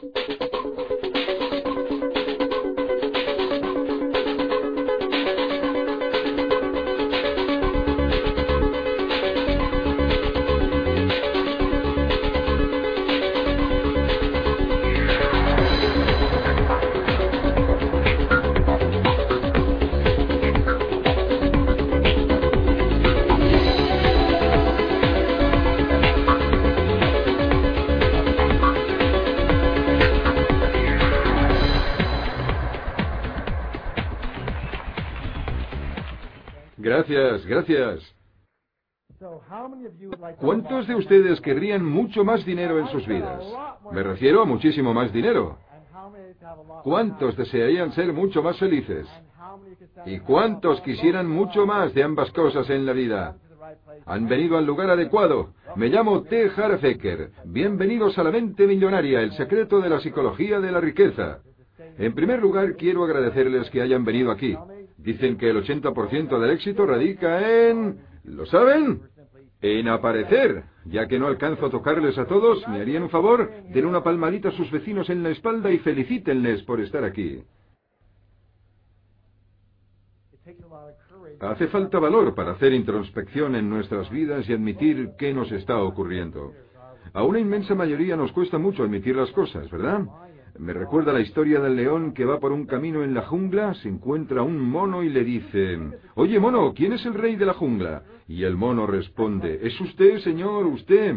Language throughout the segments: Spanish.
thank you Gracias. ¿Cuántos de ustedes querrían mucho más dinero en sus vidas? Me refiero a muchísimo más dinero. ¿Cuántos desearían ser mucho más felices? ¿Y cuántos quisieran mucho más de ambas cosas en la vida? Han venido al lugar adecuado. Me llamo T. Harfecker. Bienvenidos a la mente millonaria, el secreto de la psicología de la riqueza. En primer lugar, quiero agradecerles que hayan venido aquí. Dicen que el 80% del éxito radica en... ¿Lo saben? En aparecer. Ya que no alcanzo a tocarles a todos, ¿me harían un favor? Den una palmadita a sus vecinos en la espalda y felicítenles por estar aquí. Hace falta valor para hacer introspección en nuestras vidas y admitir qué nos está ocurriendo. A una inmensa mayoría nos cuesta mucho admitir las cosas, ¿verdad? Me recuerda la historia del león que va por un camino en la jungla, se encuentra un mono y le dice, Oye mono, ¿quién es el rey de la jungla? Y el mono responde, Es usted, señor, usted.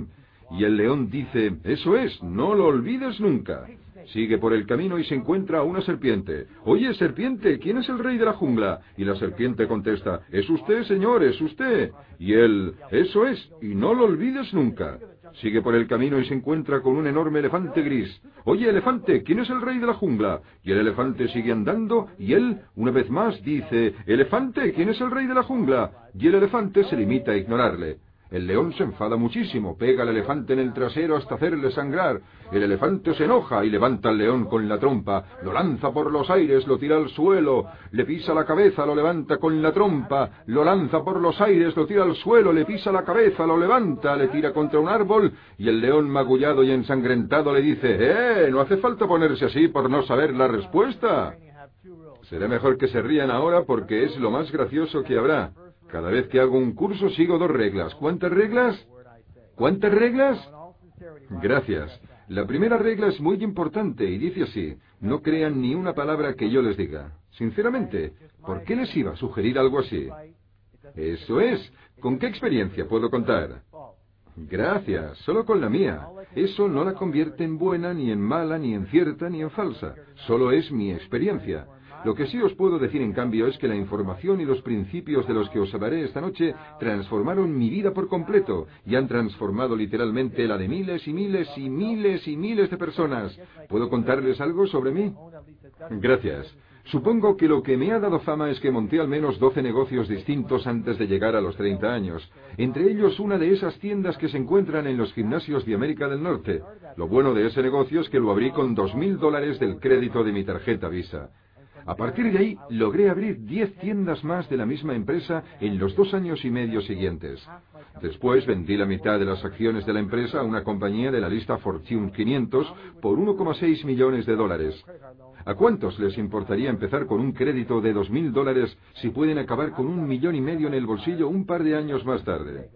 Y el león dice, Eso es, no lo olvides nunca. Sigue por el camino y se encuentra una serpiente. Oye, serpiente, ¿quién es el rey de la jungla? Y la serpiente contesta, Es usted, señor, es usted. Y él, Eso es, y no lo olvides nunca. Sigue por el camino y se encuentra con un enorme elefante gris. Oye, elefante, ¿quién es el rey de la jungla? Y el elefante sigue andando y él, una vez más, dice, Elefante, ¿quién es el rey de la jungla? Y el elefante se limita a ignorarle. El león se enfada muchísimo, pega al elefante en el trasero hasta hacerle sangrar. El elefante se enoja y levanta al león con la trompa, lo lanza por los aires, lo tira al suelo, le pisa la cabeza, lo levanta con la trompa, lo lanza por los aires, lo tira al suelo, le pisa la cabeza, lo levanta, le tira contra un árbol y el león magullado y ensangrentado le dice, ¡Eh! No hace falta ponerse así por no saber la respuesta. Será mejor que se rían ahora porque es lo más gracioso que habrá. Cada vez que hago un curso sigo dos reglas. ¿Cuántas reglas? ¿Cuántas reglas? Gracias. La primera regla es muy importante y dice así, no crean ni una palabra que yo les diga. Sinceramente, ¿por qué les iba a sugerir algo así? Eso es. ¿Con qué experiencia puedo contar? Gracias, solo con la mía. Eso no la convierte en buena, ni en mala, ni en cierta, ni en falsa. Solo es mi experiencia. Lo que sí os puedo decir en cambio es que la información y los principios de los que os hablaré esta noche transformaron mi vida por completo y han transformado literalmente la de miles y miles y miles y miles de personas. ¿Puedo contarles algo sobre mí? Gracias. Supongo que lo que me ha dado fama es que monté al menos 12 negocios distintos antes de llegar a los 30 años, entre ellos una de esas tiendas que se encuentran en los gimnasios de América del Norte. Lo bueno de ese negocio es que lo abrí con dos mil dólares del crédito de mi tarjeta Visa. A partir de ahí, logré abrir 10 tiendas más de la misma empresa en los dos años y medio siguientes. Después vendí la mitad de las acciones de la empresa a una compañía de la lista Fortune 500 por 1,6 millones de dólares. ¿A cuántos les importaría empezar con un crédito de 2.000 dólares si pueden acabar con un millón y medio en el bolsillo un par de años más tarde?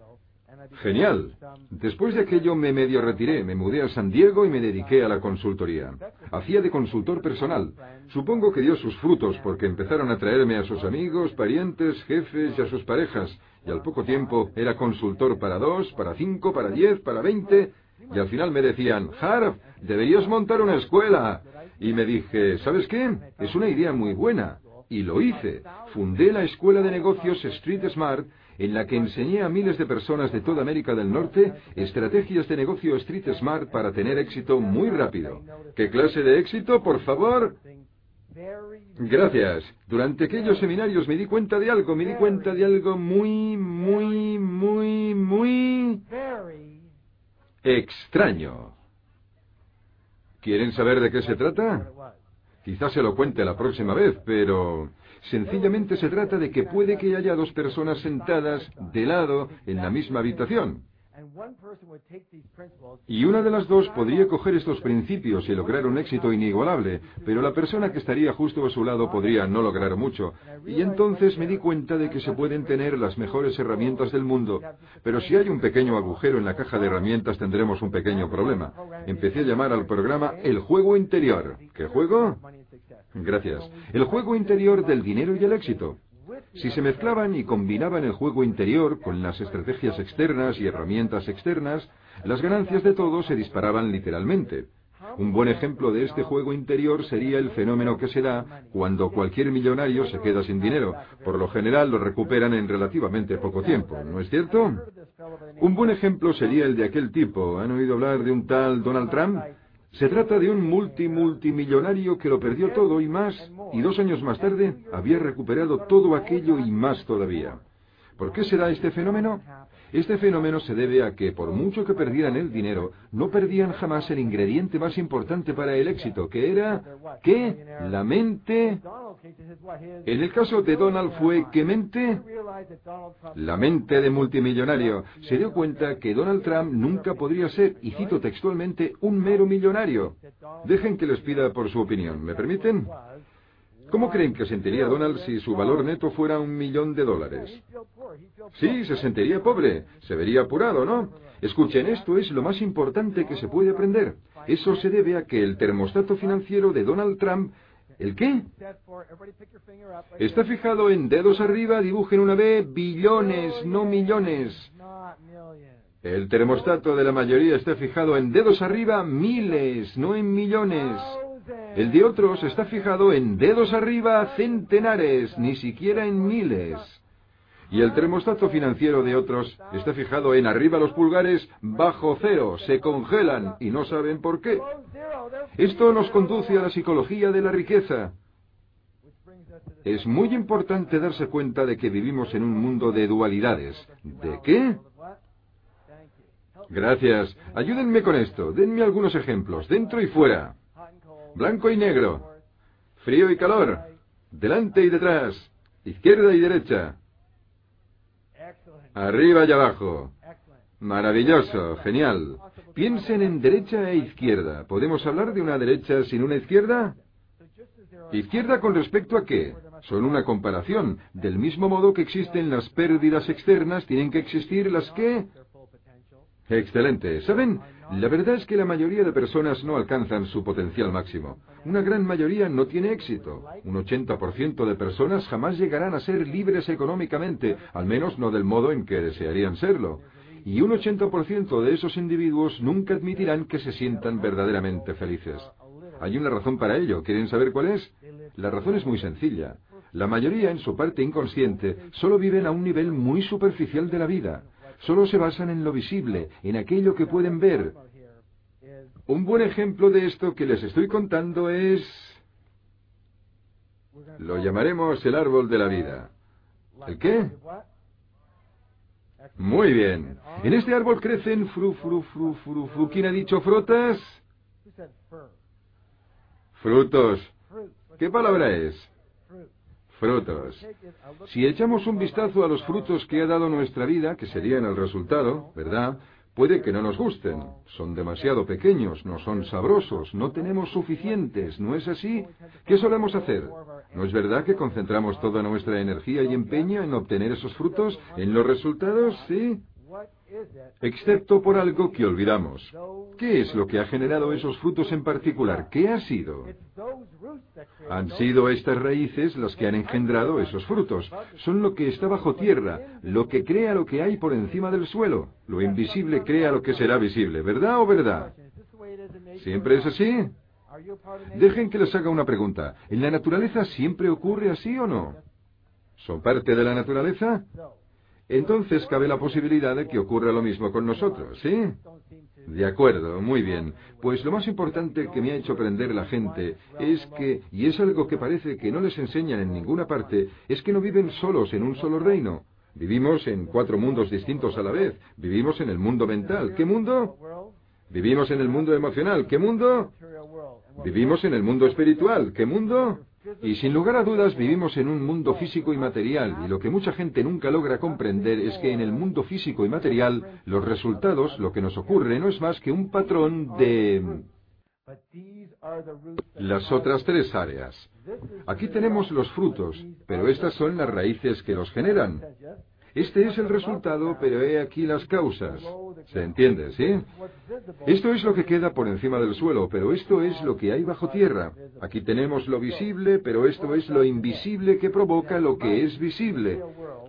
Genial. Después de aquello me medio retiré, me mudé a San Diego y me dediqué a la consultoría. Hacía de consultor personal. Supongo que dio sus frutos porque empezaron a traerme a sus amigos, parientes, jefes y a sus parejas. Y al poco tiempo era consultor para dos, para cinco, para diez, para veinte. Y al final me decían, Harv, deberías montar una escuela. Y me dije, ¿sabes qué? Es una idea muy buena. Y lo hice. Fundé la escuela de negocios Street Smart en la que enseñé a miles de personas de toda América del Norte estrategias de negocio Street Smart para tener éxito muy rápido. ¿Qué clase de éxito, por favor? Gracias. Durante aquellos seminarios me di cuenta de algo, me di cuenta de algo muy, muy, muy, muy extraño. ¿Quieren saber de qué se trata? Quizás se lo cuente la próxima vez, pero Sencillamente se trata de que puede que haya dos personas sentadas de lado en la misma habitación. Y una de las dos podría coger estos principios y lograr un éxito inigualable, pero la persona que estaría justo a su lado podría no lograr mucho. Y entonces me di cuenta de que se pueden tener las mejores herramientas del mundo, pero si hay un pequeño agujero en la caja de herramientas tendremos un pequeño problema. Empecé a llamar al programa el juego interior. ¿Qué juego? Gracias. El juego interior del dinero y el éxito. Si se mezclaban y combinaban el juego interior con las estrategias externas y herramientas externas, las ganancias de todos se disparaban literalmente. Un buen ejemplo de este juego interior sería el fenómeno que se da cuando cualquier millonario se queda sin dinero. Por lo general lo recuperan en relativamente poco tiempo, ¿no es cierto? Un buen ejemplo sería el de aquel tipo. ¿Han oído hablar de un tal Donald Trump? Se trata de un multi-multimillonario que lo perdió todo y más, y dos años más tarde había recuperado todo aquello y más todavía. ¿Por qué se da este fenómeno? Este fenómeno se debe a que, por mucho que perdieran el dinero, no perdían jamás el ingrediente más importante para el éxito, que era, ¿qué? La mente. En el caso de Donald fue, ¿qué mente? La mente de multimillonario. Se dio cuenta que Donald Trump nunca podría ser, y cito textualmente, un mero millonario. Dejen que les pida por su opinión. ¿Me permiten? ¿Cómo creen que sentiría Donald si su valor neto fuera un millón de dólares? Sí, se sentiría pobre, se vería apurado, ¿no? Escuchen, esto es lo más importante que se puede aprender. Eso se debe a que el termostato financiero de Donald Trump ¿El qué? Está fijado en dedos arriba, dibujen una B, billones, no millones. El termostato de la mayoría está fijado en dedos arriba, miles, no en millones. El de otros está fijado en dedos arriba centenares, ni siquiera en miles. Y el termostato financiero de otros está fijado en arriba los pulgares, bajo cero, se congelan y no saben por qué. Esto nos conduce a la psicología de la riqueza. Es muy importante darse cuenta de que vivimos en un mundo de dualidades. ¿De qué? Gracias. Ayúdenme con esto. Denme algunos ejemplos, dentro y fuera blanco y negro, frío y calor, delante y detrás, izquierda y derecha, arriba y abajo. Maravilloso, genial. Piensen en derecha e izquierda. ¿Podemos hablar de una derecha sin una izquierda? ¿Izquierda con respecto a qué? Son una comparación. Del mismo modo que existen las pérdidas externas, tienen que existir las que... Excelente. ¿Saben? La verdad es que la mayoría de personas no alcanzan su potencial máximo. Una gran mayoría no tiene éxito. Un 80% de personas jamás llegarán a ser libres económicamente, al menos no del modo en que desearían serlo. Y un 80% de esos individuos nunca admitirán que se sientan verdaderamente felices. Hay una razón para ello. ¿Quieren saber cuál es? La razón es muy sencilla. La mayoría, en su parte inconsciente, solo viven a un nivel muy superficial de la vida solo se basan en lo visible, en aquello que pueden ver. Un buen ejemplo de esto que les estoy contando es... Lo llamaremos el árbol de la vida. ¿El qué? Muy bien. En este árbol crecen fru, fru, fru, fru, fru. ¿Quién ha dicho frutas? Frutos. ¿Qué palabra es? Si echamos un vistazo a los frutos que ha dado nuestra vida, que serían el resultado, ¿verdad? Puede que no nos gusten, son demasiado pequeños, no son sabrosos, no tenemos suficientes, ¿no es así? ¿Qué solemos hacer? ¿No es verdad que concentramos toda nuestra energía y empeño en obtener esos frutos, en los resultados? Sí excepto por algo que olvidamos. ¿Qué es lo que ha generado esos frutos en particular? ¿Qué ha sido? Han sido estas raíces las que han engendrado esos frutos. Son lo que está bajo tierra, lo que crea lo que hay por encima del suelo. Lo invisible crea lo que será visible, ¿verdad o verdad? ¿Siempre es así? Dejen que les haga una pregunta. ¿En la naturaleza siempre ocurre así o no? ¿Son parte de la naturaleza? Entonces cabe la posibilidad de que ocurra lo mismo con nosotros, ¿sí? De acuerdo, muy bien. Pues lo más importante que me ha hecho aprender la gente es que, y es algo que parece que no les enseñan en ninguna parte, es que no viven solos en un solo reino. Vivimos en cuatro mundos distintos a la vez. Vivimos en el mundo mental. ¿Qué mundo? Vivimos en el mundo emocional. ¿Qué mundo? Vivimos en el mundo espiritual. ¿Qué mundo? Y sin lugar a dudas vivimos en un mundo físico y material, y lo que mucha gente nunca logra comprender es que en el mundo físico y material los resultados, lo que nos ocurre, no es más que un patrón de las otras tres áreas. Aquí tenemos los frutos, pero estas son las raíces que los generan. Este es el resultado, pero he aquí las causas. ¿Se entiende, sí? Esto es lo que queda por encima del suelo, pero esto es lo que hay bajo tierra. Aquí tenemos lo visible, pero esto es lo invisible que provoca lo que es visible.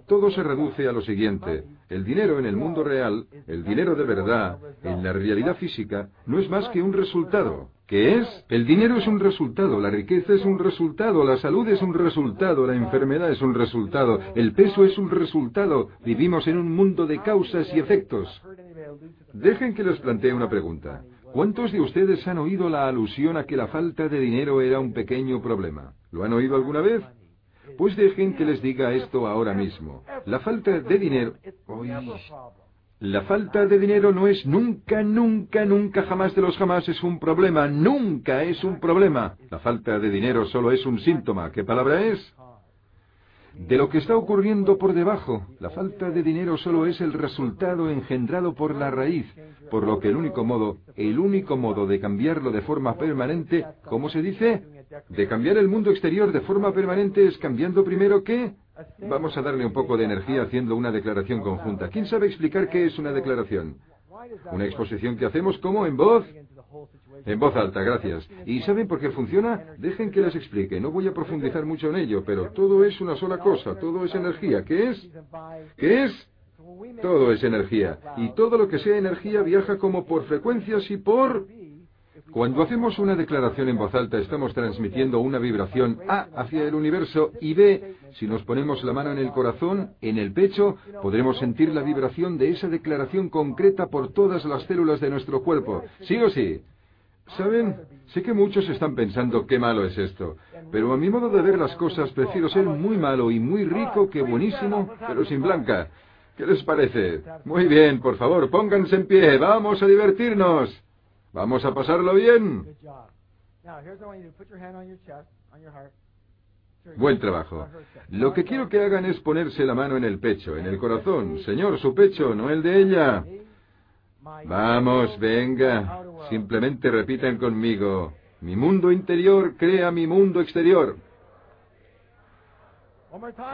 Todo se reduce a lo siguiente. El dinero en el mundo real, el dinero de verdad, en la realidad física, no es más que un resultado. ¿Qué es? El dinero es un resultado, la riqueza es un resultado, la salud es un resultado, la enfermedad es un resultado, el peso es un resultado. Vivimos en un mundo de causas y efectos. Dejen que les plantee una pregunta. ¿Cuántos de ustedes han oído la alusión a que la falta de dinero era un pequeño problema? ¿Lo han oído alguna vez? Pues dejen que les diga esto ahora mismo. La falta de dinero... La falta de dinero no es nunca, nunca, nunca, jamás de los jamás es un problema. Nunca es un problema. La falta de dinero solo es un síntoma. ¿Qué palabra es? De lo que está ocurriendo por debajo. La falta de dinero solo es el resultado engendrado por la raíz. Por lo que el único modo, el único modo de cambiarlo de forma permanente, ¿cómo se dice? De cambiar el mundo exterior de forma permanente es cambiando primero qué? Vamos a darle un poco de energía haciendo una declaración conjunta. ¿Quién sabe explicar qué es una declaración? Una exposición que hacemos como en voz. En voz alta, gracias. ¿Y saben por qué funciona? Dejen que les explique. No voy a profundizar mucho en ello, pero todo es una sola cosa, todo es energía. ¿Qué es? ¿Qué es? Todo es energía. Y todo lo que sea energía viaja como por frecuencias y por cuando hacemos una declaración en voz alta estamos transmitiendo una vibración A hacia el universo y B, si nos ponemos la mano en el corazón, en el pecho, podremos sentir la vibración de esa declaración concreta por todas las células de nuestro cuerpo. ¿Sí o sí? ¿Saben? Sé que muchos están pensando qué malo es esto, pero a mi modo de ver las cosas prefiero ser muy malo y muy rico que buenísimo, pero sin blanca. ¿Qué les parece? Muy bien, por favor, pónganse en pie, vamos a divertirnos. Vamos a pasarlo bien. Buen trabajo. Lo que quiero que hagan es ponerse la mano en el pecho, en el corazón. Señor, su pecho, no el de ella. Vamos, venga. Simplemente repitan conmigo. Mi mundo interior crea mi mundo exterior.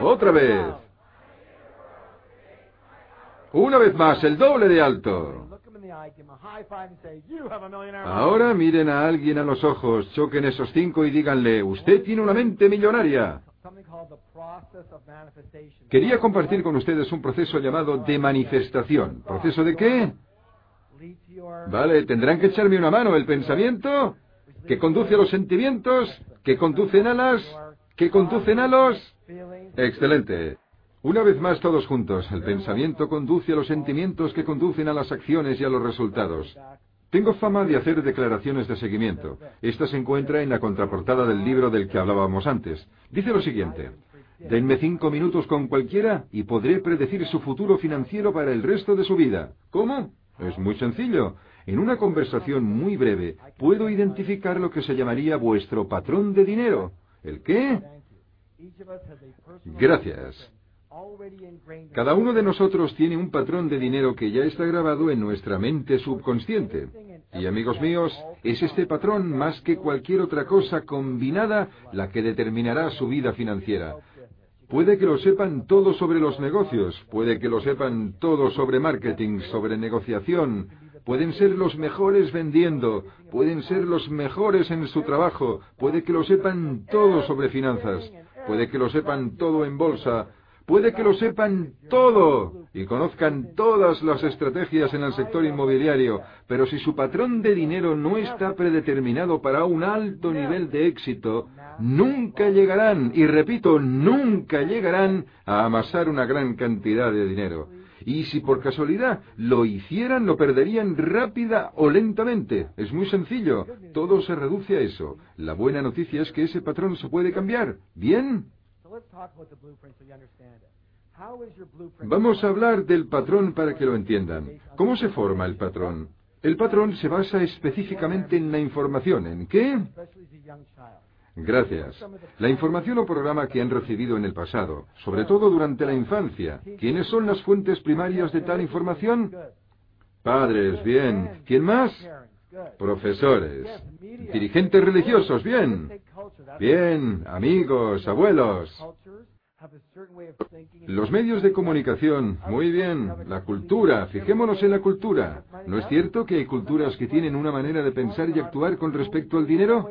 Otra vez. Una vez más, el doble de alto. Ahora miren a alguien a los ojos, choquen esos cinco y díganle, usted tiene una mente millonaria. Quería compartir con ustedes un proceso llamado de manifestación. ¿Proceso de qué? Vale, tendrán que echarme una mano. ¿El pensamiento? ¿Que conduce a los sentimientos? ¿Que conducen a las? ¿Que conducen a los? Excelente. Una vez más todos juntos, el pensamiento conduce a los sentimientos que conducen a las acciones y a los resultados. Tengo fama de hacer declaraciones de seguimiento. Esta se encuentra en la contraportada del libro del que hablábamos antes. Dice lo siguiente. Denme cinco minutos con cualquiera y podré predecir su futuro financiero para el resto de su vida. ¿Cómo? Es muy sencillo. En una conversación muy breve puedo identificar lo que se llamaría vuestro patrón de dinero. ¿El qué? Gracias. Cada uno de nosotros tiene un patrón de dinero que ya está grabado en nuestra mente subconsciente. Y amigos míos, es este patrón más que cualquier otra cosa combinada la que determinará su vida financiera. Puede que lo sepan todo sobre los negocios, puede que lo sepan todo sobre marketing, sobre negociación, pueden ser los mejores vendiendo, pueden ser los mejores en su trabajo, puede que lo sepan todo sobre finanzas, puede que lo sepan todo en bolsa, Puede que lo sepan todo y conozcan todas las estrategias en el sector inmobiliario, pero si su patrón de dinero no está predeterminado para un alto nivel de éxito, nunca llegarán, y repito, nunca llegarán a amasar una gran cantidad de dinero. Y si por casualidad lo hicieran, lo perderían rápida o lentamente. Es muy sencillo. Todo se reduce a eso. La buena noticia es que ese patrón se puede cambiar. ¿Bien? Vamos a hablar del patrón para que lo entiendan. ¿Cómo se forma el patrón? El patrón se basa específicamente en la información. ¿En qué? Gracias. La información o programa que han recibido en el pasado, sobre todo durante la infancia, ¿quiénes son las fuentes primarias de tal información? Padres, bien. ¿Quién más? Profesores. Dirigentes religiosos, bien. Bien, amigos, abuelos. Los medios de comunicación, muy bien. La cultura, fijémonos en la cultura. ¿No es cierto que hay culturas que tienen una manera de pensar y actuar con respecto al dinero?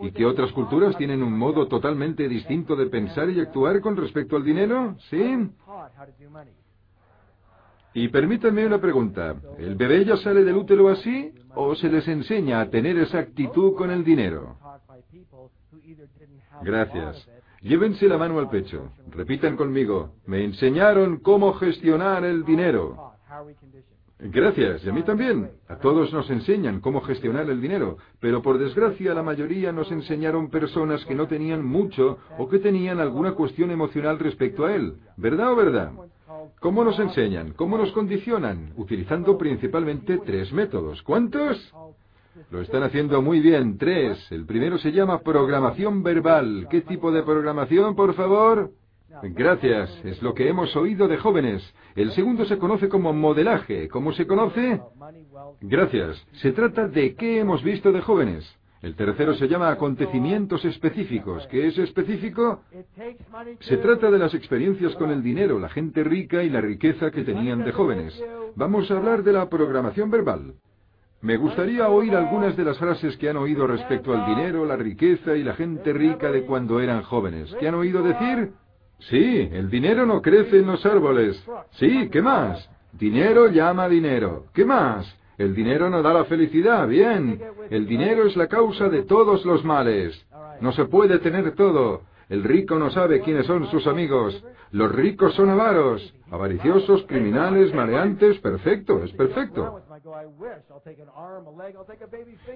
¿Y que otras culturas tienen un modo totalmente distinto de pensar y actuar con respecto al dinero? ¿Sí? Y permítanme una pregunta. ¿El bebé ya sale del útero así o se les enseña a tener esa actitud con el dinero? Gracias. Llévense la mano al pecho. Repitan conmigo. Me enseñaron cómo gestionar el dinero. Gracias, y a mí también. A todos nos enseñan cómo gestionar el dinero, pero por desgracia la mayoría nos enseñaron personas que no tenían mucho o que tenían alguna cuestión emocional respecto a él. ¿Verdad o verdad? ¿Cómo nos enseñan? ¿Cómo nos condicionan? Utilizando principalmente tres métodos. ¿Cuántos? Lo están haciendo muy bien. Tres. El primero se llama programación verbal. ¿Qué tipo de programación, por favor? Gracias. Es lo que hemos oído de jóvenes. El segundo se conoce como modelaje. ¿Cómo se conoce? Gracias. Se trata de qué hemos visto de jóvenes. El tercero se llama acontecimientos específicos. ¿Qué es específico? Se trata de las experiencias con el dinero, la gente rica y la riqueza que tenían de jóvenes. Vamos a hablar de la programación verbal. Me gustaría oír algunas de las frases que han oído respecto al dinero, la riqueza y la gente rica de cuando eran jóvenes. ¿Qué han oído decir? Sí, el dinero no crece en los árboles. Sí, ¿qué más? Dinero llama dinero. ¿Qué más? El dinero no da la felicidad. Bien. El dinero es la causa de todos los males. No se puede tener todo. El rico no sabe quiénes son sus amigos. Los ricos son avaros, avariciosos, criminales, maleantes. Perfecto, es perfecto.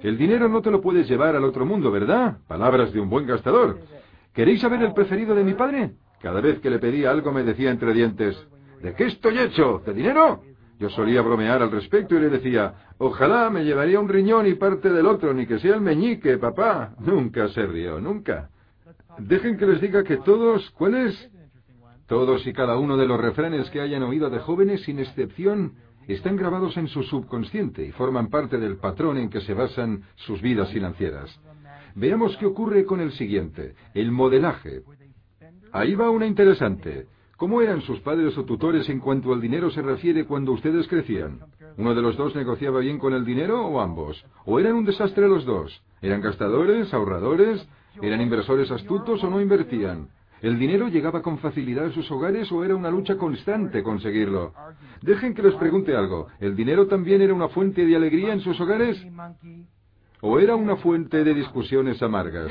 El dinero no te lo puedes llevar al otro mundo, ¿verdad? Palabras de un buen gastador. ¿Queréis saber el preferido de mi padre? Cada vez que le pedía algo me decía entre dientes, ¿de qué estoy hecho? ¿De dinero? Yo solía bromear al respecto y le decía, ojalá me llevaría un riñón y parte del otro, ni que sea el meñique, papá. Nunca se rió, nunca. Dejen que les diga que todos, ¿cuáles? Todos y cada uno de los refranes que hayan oído de jóvenes, sin excepción, están grabados en su subconsciente y forman parte del patrón en que se basan sus vidas financieras. Veamos qué ocurre con el siguiente, el modelaje. Ahí va una interesante. ¿Cómo eran sus padres o tutores en cuanto al dinero se refiere cuando ustedes crecían? ¿Uno de los dos negociaba bien con el dinero o ambos? ¿O eran un desastre los dos? ¿Eran gastadores, ahorradores? ¿Eran inversores astutos o no invertían? ¿El dinero llegaba con facilidad a sus hogares o era una lucha constante conseguirlo? Dejen que les pregunte algo. ¿El dinero también era una fuente de alegría en sus hogares? ¿O era una fuente de discusiones amargas?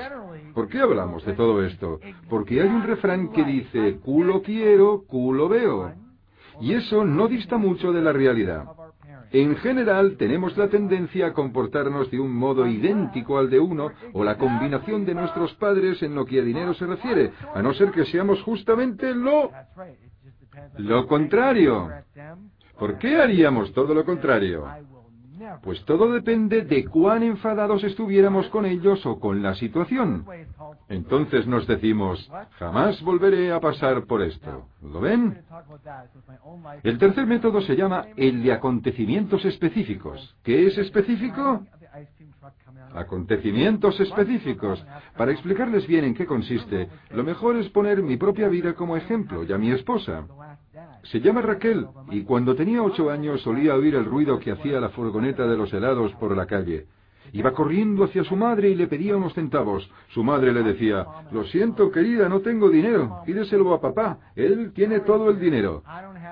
¿Por qué hablamos de todo esto? Porque hay un refrán que dice, culo quiero, culo veo. Y eso no dista mucho de la realidad. En general, tenemos la tendencia a comportarnos de un modo idéntico al de uno o la combinación de nuestros padres en lo que a dinero se refiere, a no ser que seamos justamente lo... lo contrario. ¿Por qué haríamos todo lo contrario? Pues todo depende de cuán enfadados estuviéramos con ellos o con la situación. Entonces nos decimos, jamás volveré a pasar por esto. ¿Lo ven? El tercer método se llama el de acontecimientos específicos. ¿Qué es específico? Acontecimientos específicos. Para explicarles bien en qué consiste, lo mejor es poner mi propia vida como ejemplo y a mi esposa. Se llama Raquel y cuando tenía ocho años solía oír el ruido que hacía la furgoneta de los helados por la calle. Iba corriendo hacia su madre y le pedía unos centavos. Su madre le decía, Lo siento, querida, no tengo dinero. Pídeselo a papá. Él tiene todo el dinero.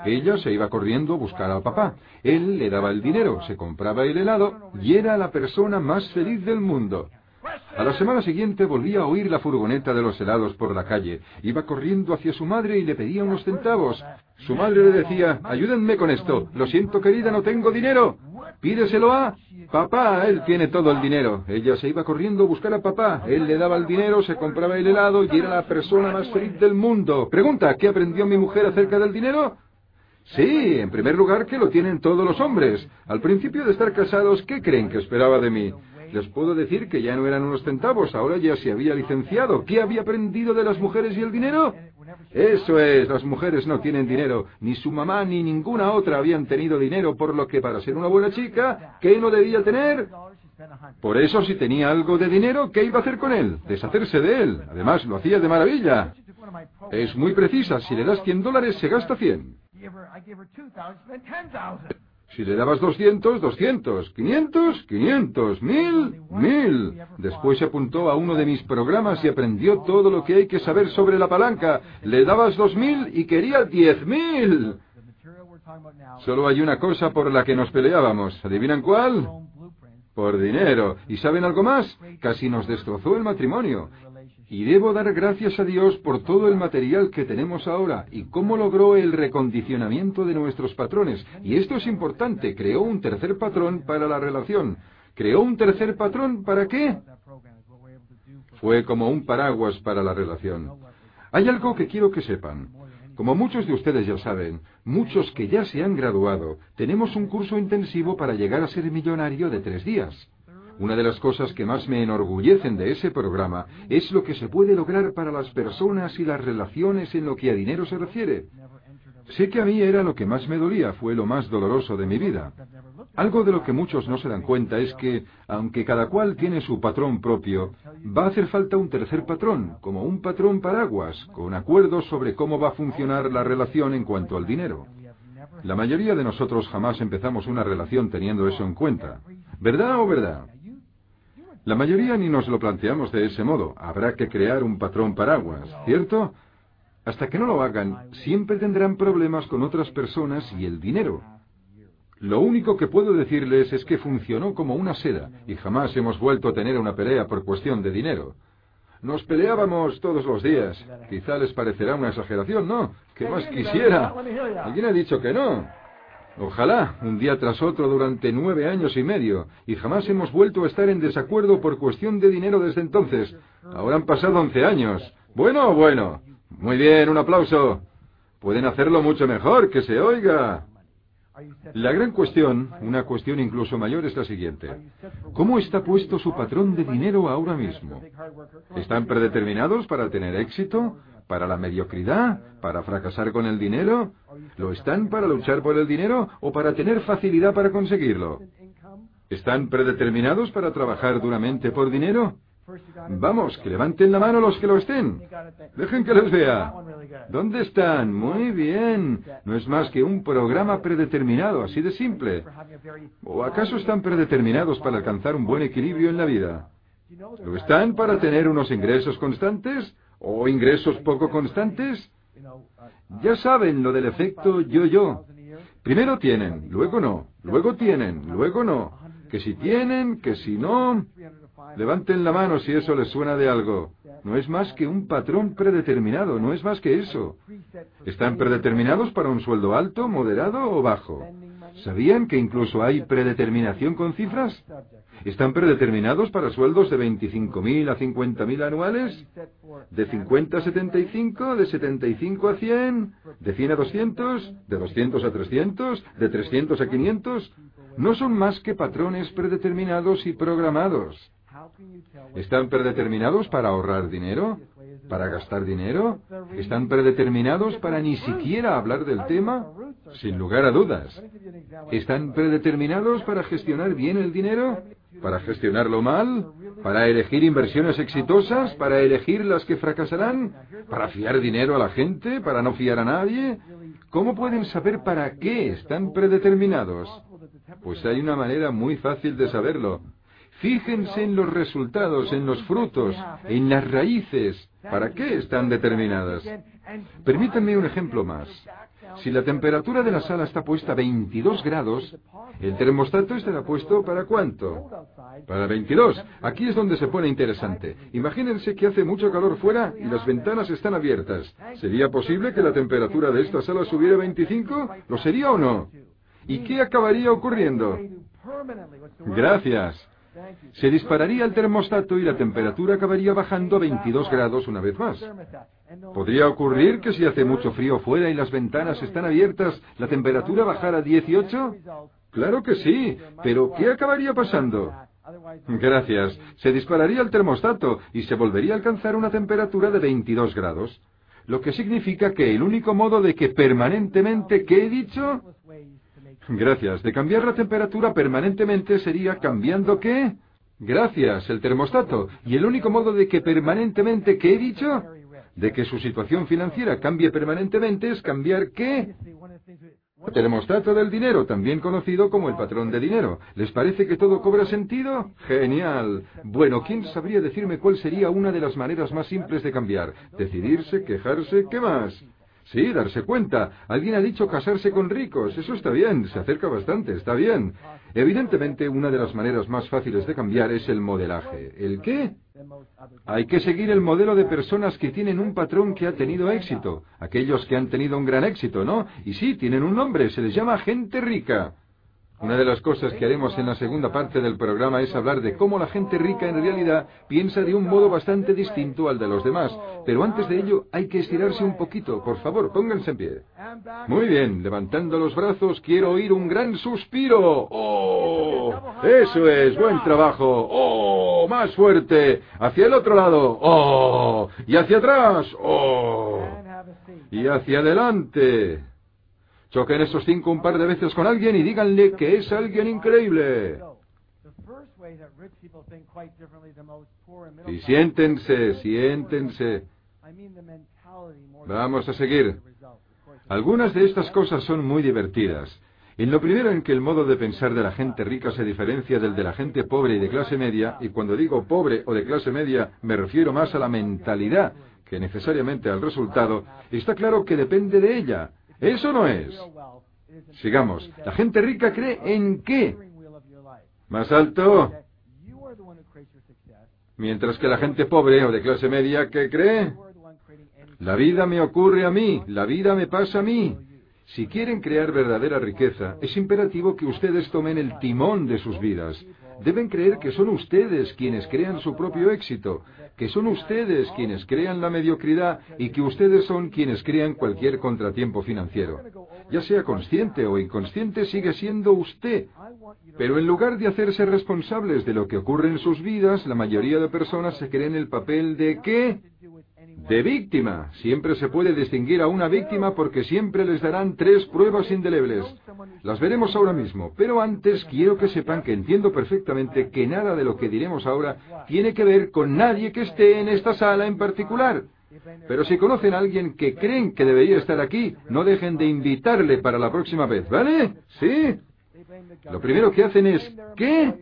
Ella se iba corriendo a buscar a papá. Él le daba el dinero, se compraba el helado y era la persona más feliz del mundo. A la semana siguiente volvía a oír la furgoneta de los helados por la calle. Iba corriendo hacia su madre y le pedía unos centavos. Su madre le decía, ayúdenme con esto. Lo siento, querida, no tengo dinero. Pídeselo a... Papá, él tiene todo el dinero. Ella se iba corriendo a buscar a papá. Él le daba el dinero, se compraba el helado y era la persona más feliz del mundo. Pregunta, ¿qué aprendió mi mujer acerca del dinero? Sí, en primer lugar que lo tienen todos los hombres. Al principio de estar casados, ¿qué creen que esperaba de mí? Les puedo decir que ya no eran unos centavos, ahora ya se había licenciado. ¿Qué había aprendido de las mujeres y el dinero? Eso es, las mujeres no tienen dinero. Ni su mamá ni ninguna otra habían tenido dinero, por lo que para ser una buena chica, ¿qué no debía tener? Por eso, si tenía algo de dinero, ¿qué iba a hacer con él? Deshacerse de él. Además, lo hacía de maravilla. Es muy precisa. Si le das 100 dólares, se gasta 100. Si le dabas 200, 200, 500, 500, 1000, 1000. Después se apuntó a uno de mis programas y aprendió todo lo que hay que saber sobre la palanca. Le dabas 2000 y quería 10000. Solo hay una cosa por la que nos peleábamos. ¿Adivinan cuál? Por dinero. ¿Y saben algo más? Casi nos destrozó el matrimonio. Y debo dar gracias a Dios por todo el material que tenemos ahora y cómo logró el recondicionamiento de nuestros patrones. Y esto es importante, creó un tercer patrón para la relación. ¿Creó un tercer patrón para qué? Fue como un paraguas para la relación. Hay algo que quiero que sepan. Como muchos de ustedes ya saben, muchos que ya se han graduado, tenemos un curso intensivo para llegar a ser millonario de tres días. Una de las cosas que más me enorgullecen de ese programa es lo que se puede lograr para las personas y las relaciones en lo que a dinero se refiere. Sé que a mí era lo que más me dolía, fue lo más doloroso de mi vida. Algo de lo que muchos no se dan cuenta es que, aunque cada cual tiene su patrón propio, va a hacer falta un tercer patrón, como un patrón paraguas, con acuerdos sobre cómo va a funcionar la relación en cuanto al dinero. La mayoría de nosotros jamás empezamos una relación teniendo eso en cuenta. ¿Verdad o verdad? La mayoría ni nos lo planteamos de ese modo. Habrá que crear un patrón paraguas, ¿cierto? Hasta que no lo hagan, siempre tendrán problemas con otras personas y el dinero. Lo único que puedo decirles es que funcionó como una seda y jamás hemos vuelto a tener una pelea por cuestión de dinero. Nos peleábamos todos los días. Quizá les parecerá una exageración, ¿no? ¿Qué más quisiera? ¿Alguien ha dicho que no? Ojalá, un día tras otro durante nueve años y medio, y jamás hemos vuelto a estar en desacuerdo por cuestión de dinero desde entonces. Ahora han pasado once años. Bueno, bueno. Muy bien, un aplauso. Pueden hacerlo mucho mejor, que se oiga. La gran cuestión, una cuestión incluso mayor, es la siguiente. ¿Cómo está puesto su patrón de dinero ahora mismo? ¿Están predeterminados para tener éxito? ¿Para la mediocridad? ¿Para fracasar con el dinero? ¿Lo están para luchar por el dinero o para tener facilidad para conseguirlo? ¿Están predeterminados para trabajar duramente por dinero? Vamos, que levanten la mano los que lo estén. Dejen que los vea. ¿Dónde están? Muy bien. No es más que un programa predeterminado, así de simple. ¿O acaso están predeterminados para alcanzar un buen equilibrio en la vida? ¿Lo están para tener unos ingresos constantes? O ingresos poco constantes? Ya saben lo del efecto yo-yo. Primero tienen, luego no, luego tienen, luego no. Que si tienen, que si no. Levanten la mano si eso les suena de algo. No es más que un patrón predeterminado, no es más que eso. ¿Están predeterminados para un sueldo alto, moderado o bajo? ¿Sabían que incluso hay predeterminación con cifras? ¿Están predeterminados para sueldos de 25.000 a 50.000 anuales? ¿De 50 a 75? ¿De 75 a 100? ¿De 100 a 200? ¿De 200 a 300? ¿De 300 a 500? No son más que patrones predeterminados y programados. ¿Están predeterminados para ahorrar dinero? ¿Para gastar dinero? ¿Están predeterminados para ni siquiera hablar del tema? Sin lugar a dudas. ¿Están predeterminados para gestionar bien el dinero? ¿Para gestionarlo mal? ¿Para elegir inversiones exitosas? ¿Para elegir las que fracasarán? ¿Para fiar dinero a la gente? ¿Para no fiar a nadie? ¿Cómo pueden saber para qué están predeterminados? Pues hay una manera muy fácil de saberlo. Fíjense en los resultados, en los frutos, en las raíces. ¿Para qué están determinadas? Permítanme un ejemplo más. Si la temperatura de la sala está puesta a 22 grados, el termostato estará puesto para cuánto? Para 22. Aquí es donde se pone interesante. Imagínense que hace mucho calor fuera y las ventanas están abiertas. ¿Sería posible que la temperatura de esta sala subiera a 25? ¿Lo sería o no? ¿Y qué acabaría ocurriendo? Gracias. Se dispararía el termostato y la temperatura acabaría bajando a 22 grados una vez más. ¿Podría ocurrir que si hace mucho frío fuera y las ventanas están abiertas, la temperatura bajara a 18? Claro que sí, pero ¿qué acabaría pasando? Gracias. Se dispararía el termostato y se volvería a alcanzar una temperatura de 22 grados. Lo que significa que el único modo de que permanentemente, ¿qué he dicho? Gracias. De cambiar la temperatura permanentemente sería cambiando qué? Gracias, el termostato. Y el único modo de que permanentemente, ¿qué he dicho? De que su situación financiera cambie permanentemente es cambiar qué? Termostato del dinero, también conocido como el patrón de dinero. ¿Les parece que todo cobra sentido? Genial. Bueno, ¿quién sabría decirme cuál sería una de las maneras más simples de cambiar? Decidirse, quejarse, ¿qué más? Sí, darse cuenta. Alguien ha dicho casarse con ricos. Eso está bien, se acerca bastante, está bien. Evidentemente, una de las maneras más fáciles de cambiar es el modelaje. ¿El qué? Hay que seguir el modelo de personas que tienen un patrón que ha tenido éxito. Aquellos que han tenido un gran éxito, ¿no? Y sí, tienen un nombre, se les llama gente rica. Una de las cosas que haremos en la segunda parte del programa es hablar de cómo la gente rica en realidad piensa de un modo bastante distinto al de los demás. Pero antes de ello hay que estirarse un poquito. Por favor, pónganse en pie. Muy bien, levantando los brazos quiero oír un gran suspiro. ¡Oh! Eso es, buen trabajo. ¡Oh! Más fuerte. Hacia el otro lado. ¡Oh! Y hacia atrás. ¡Oh! Y hacia adelante. Choquen esos cinco un par de veces con alguien y díganle que es alguien increíble. Y siéntense, siéntense. Vamos a seguir. Algunas de estas cosas son muy divertidas. En lo primero en que el modo de pensar de la gente rica se diferencia del de la gente pobre y de clase media, y cuando digo pobre o de clase media me refiero más a la mentalidad que necesariamente al resultado, está claro que depende de ella. Eso no es. Sigamos. La gente rica cree en qué? Más alto. Mientras que la gente pobre o de clase media, ¿qué cree? La vida me ocurre a mí, la vida me pasa a mí. Si quieren crear verdadera riqueza, es imperativo que ustedes tomen el timón de sus vidas. Deben creer que son ustedes quienes crean su propio éxito, que son ustedes quienes crean la mediocridad y que ustedes son quienes crean cualquier contratiempo financiero. Ya sea consciente o inconsciente, sigue siendo usted. Pero en lugar de hacerse responsables de lo que ocurre en sus vidas, la mayoría de personas se creen el papel de qué? De víctima. Siempre se puede distinguir a una víctima porque siempre les darán tres pruebas indelebles. Las veremos ahora mismo, pero antes quiero que sepan que entiendo perfectamente que nada de lo que diremos ahora tiene que ver con nadie que esté en esta sala en particular. Pero si conocen a alguien que creen que debería estar aquí, no dejen de invitarle para la próxima vez, ¿vale? ¿Sí? Lo primero que hacen es, ¿qué?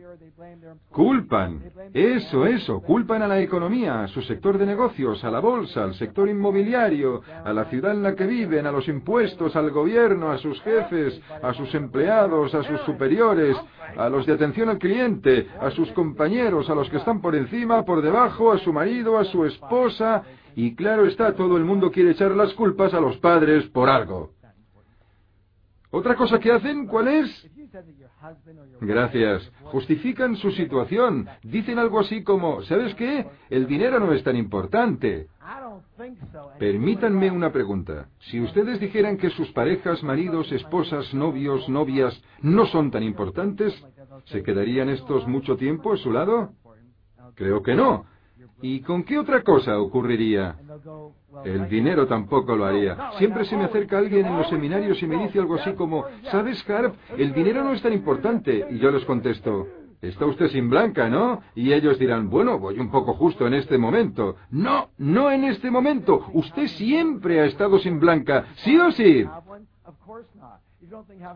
Culpan. Eso, eso. Culpan a la economía, a su sector de negocios, a la bolsa, al sector inmobiliario, a la ciudad en la que viven, a los impuestos, al gobierno, a sus jefes, a sus empleados, a sus superiores, a los de atención al cliente, a sus compañeros, a los que están por encima, por debajo, a su marido, a su esposa. Y claro está, todo el mundo quiere echar las culpas a los padres por algo. Otra cosa que hacen, ¿cuál es? Gracias. Justifican su situación. Dicen algo así como, ¿sabes qué? El dinero no es tan importante. Permítanme una pregunta. Si ustedes dijeran que sus parejas, maridos, esposas, novios, novias no son tan importantes, ¿se quedarían estos mucho tiempo a su lado? Creo que no. ¿Y con qué otra cosa ocurriría? El dinero tampoco lo haría. Siempre se me acerca alguien en los seminarios y me dice algo así como, ¿sabes, Harp? El dinero no es tan importante. Y yo les contesto, Está usted sin blanca, ¿no? Y ellos dirán, bueno, voy un poco justo en este momento. No, no en este momento. Usted siempre ha estado sin blanca, ¿sí o sí?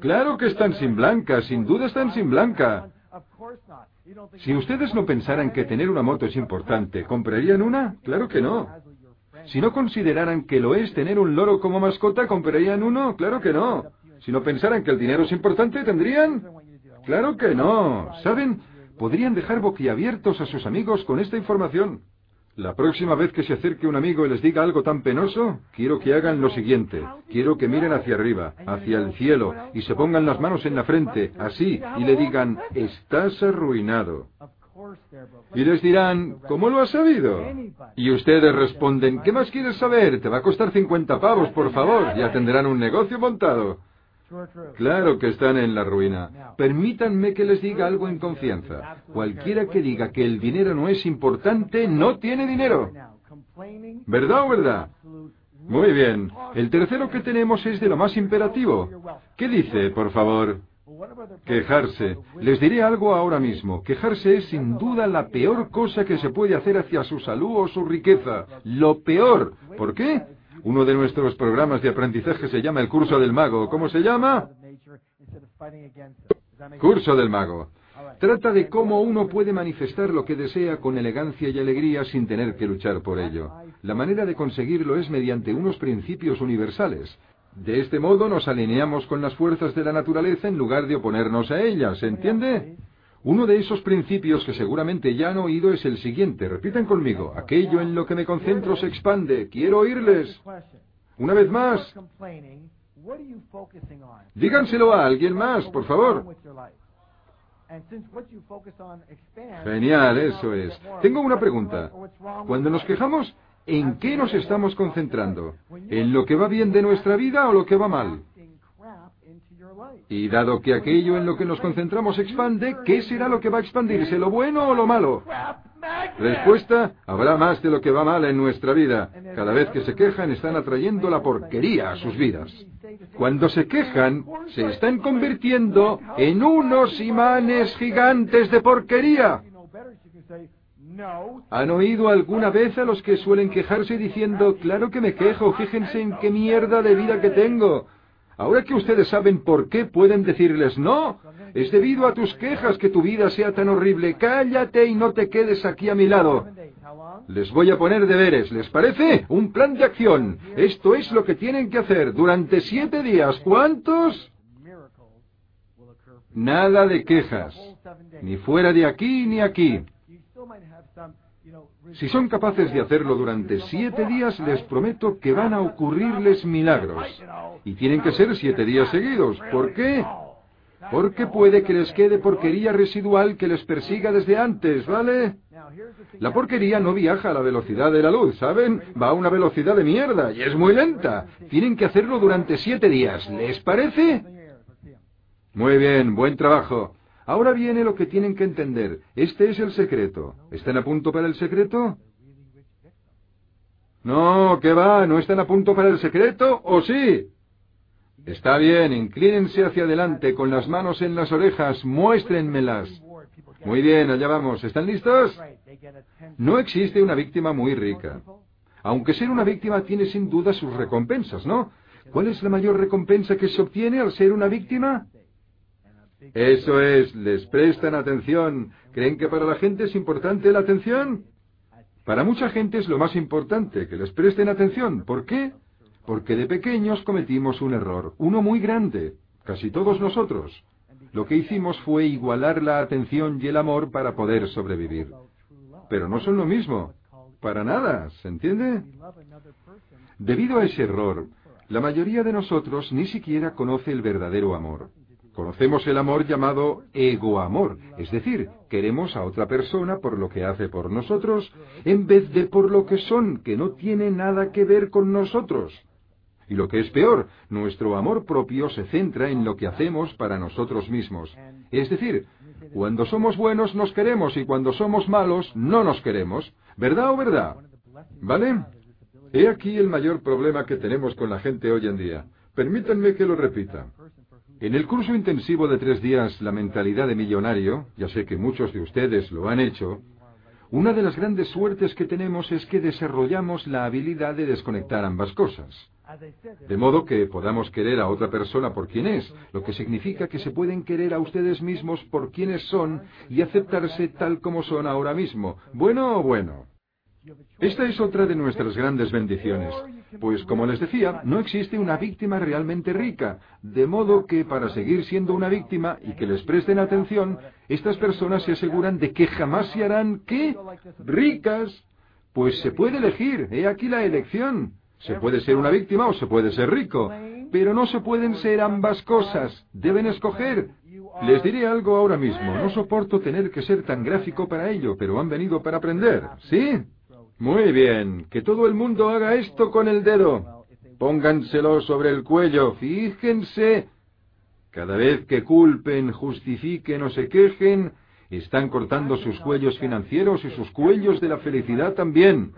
Claro que están sin blanca, sin duda están sin blanca. Si ustedes no pensaran que tener una moto es importante, ¿comprarían una? Claro que no. Si no consideraran que lo es tener un loro como mascota, ¿comprarían uno? Claro que no. Si no pensaran que el dinero es importante, ¿tendrían? Claro que no. ¿Saben? Podrían dejar boquiabiertos a sus amigos con esta información. La próxima vez que se acerque un amigo y les diga algo tan penoso, quiero que hagan lo siguiente. Quiero que miren hacia arriba, hacia el cielo, y se pongan las manos en la frente, así, y le digan, estás arruinado. Y les dirán, ¿cómo lo has sabido? Y ustedes responden, ¿qué más quieres saber? Te va a costar 50 pavos, por favor, ya tendrán un negocio montado. Claro que están en la ruina. Permítanme que les diga algo en confianza. Cualquiera que diga que el dinero no es importante, no tiene dinero. ¿Verdad o verdad? Muy bien. El tercero que tenemos es de lo más imperativo. ¿Qué dice, por favor? Quejarse. Les diré algo ahora mismo. Quejarse es sin duda la peor cosa que se puede hacer hacia su salud o su riqueza. Lo peor. ¿Por qué? Uno de nuestros programas de aprendizaje se llama el curso del mago. ¿Cómo se llama? Curso del mago. Trata de cómo uno puede manifestar lo que desea con elegancia y alegría sin tener que luchar por ello. La manera de conseguirlo es mediante unos principios universales. De este modo nos alineamos con las fuerzas de la naturaleza en lugar de oponernos a ellas, ¿entiende? Uno de esos principios que seguramente ya han oído es el siguiente. Repiten conmigo. Aquello en lo que me concentro se expande. Quiero oírles. Una vez más. Díganselo a alguien más, por favor. Genial, eso es. Tengo una pregunta. Cuando nos quejamos, ¿en qué nos estamos concentrando? ¿En lo que va bien de nuestra vida o lo que va mal? Y dado que aquello en lo que nos concentramos expande, ¿qué será lo que va a expandirse, lo bueno o lo malo? Respuesta, habrá más de lo que va mal en nuestra vida. Cada vez que se quejan están atrayendo la porquería a sus vidas. Cuando se quejan, se están convirtiendo en unos imanes gigantes de porquería. ¿Han oído alguna vez a los que suelen quejarse diciendo, claro que me quejo, fíjense en qué mierda de vida que tengo? Ahora que ustedes saben por qué, pueden decirles, no, es debido a tus quejas que tu vida sea tan horrible. Cállate y no te quedes aquí a mi lado. Les voy a poner deberes, ¿les parece? Un plan de acción. Esto es lo que tienen que hacer durante siete días. ¿Cuántos? Nada de quejas. Ni fuera de aquí ni aquí. Si son capaces de hacerlo durante siete días, les prometo que van a ocurrirles milagros. Y tienen que ser siete días seguidos. ¿Por qué? Porque puede que les quede porquería residual que les persiga desde antes, ¿vale? La porquería no viaja a la velocidad de la luz, ¿saben? Va a una velocidad de mierda y es muy lenta. Tienen que hacerlo durante siete días. ¿Les parece? Muy bien, buen trabajo. Ahora viene lo que tienen que entender. Este es el secreto. ¿Están a punto para el secreto? No, ¿qué va? ¿No están a punto para el secreto? ¿O sí? Está bien, inclínense hacia adelante con las manos en las orejas, muéstrenmelas. Muy bien, allá vamos. ¿Están listos? No existe una víctima muy rica. Aunque ser una víctima tiene sin duda sus recompensas, ¿no? ¿Cuál es la mayor recompensa que se obtiene al ser una víctima? Eso es, les prestan atención. ¿Creen que para la gente es importante la atención? Para mucha gente es lo más importante, que les presten atención. ¿Por qué? Porque de pequeños cometimos un error, uno muy grande, casi todos nosotros. Lo que hicimos fue igualar la atención y el amor para poder sobrevivir. Pero no son lo mismo. Para nada, ¿se entiende? Debido a ese error, la mayoría de nosotros ni siquiera conoce el verdadero amor. Conocemos el amor llamado egoamor, es decir, queremos a otra persona por lo que hace por nosotros, en vez de por lo que son, que no tiene nada que ver con nosotros. Y lo que es peor, nuestro amor propio se centra en lo que hacemos para nosotros mismos. Es decir, cuando somos buenos nos queremos y cuando somos malos no nos queremos. ¿Verdad o verdad? ¿Vale? He aquí el mayor problema que tenemos con la gente hoy en día. Permítanme que lo repita. En el curso intensivo de tres días, La mentalidad de millonario, ya sé que muchos de ustedes lo han hecho, una de las grandes suertes que tenemos es que desarrollamos la habilidad de desconectar ambas cosas. De modo que podamos querer a otra persona por quien es, lo que significa que se pueden querer a ustedes mismos por quienes son y aceptarse tal como son ahora mismo. ¿Bueno o bueno? Esta es otra de nuestras grandes bendiciones, pues como les decía, no existe una víctima realmente rica, de modo que para seguir siendo una víctima y que les presten atención, estas personas se aseguran de que jamás se harán, ¿qué? Ricas. Pues se puede elegir, he aquí la elección. Se puede ser una víctima o se puede ser rico, pero no se pueden ser ambas cosas, deben escoger. Les diré algo ahora mismo, no soporto tener que ser tan gráfico para ello, pero han venido para aprender, ¿sí? Muy bien, que todo el mundo haga esto con el dedo. Pónganselo sobre el cuello, fíjense. Cada vez que culpen, justifiquen o se quejen, están cortando sus cuellos financieros y sus cuellos de la felicidad también.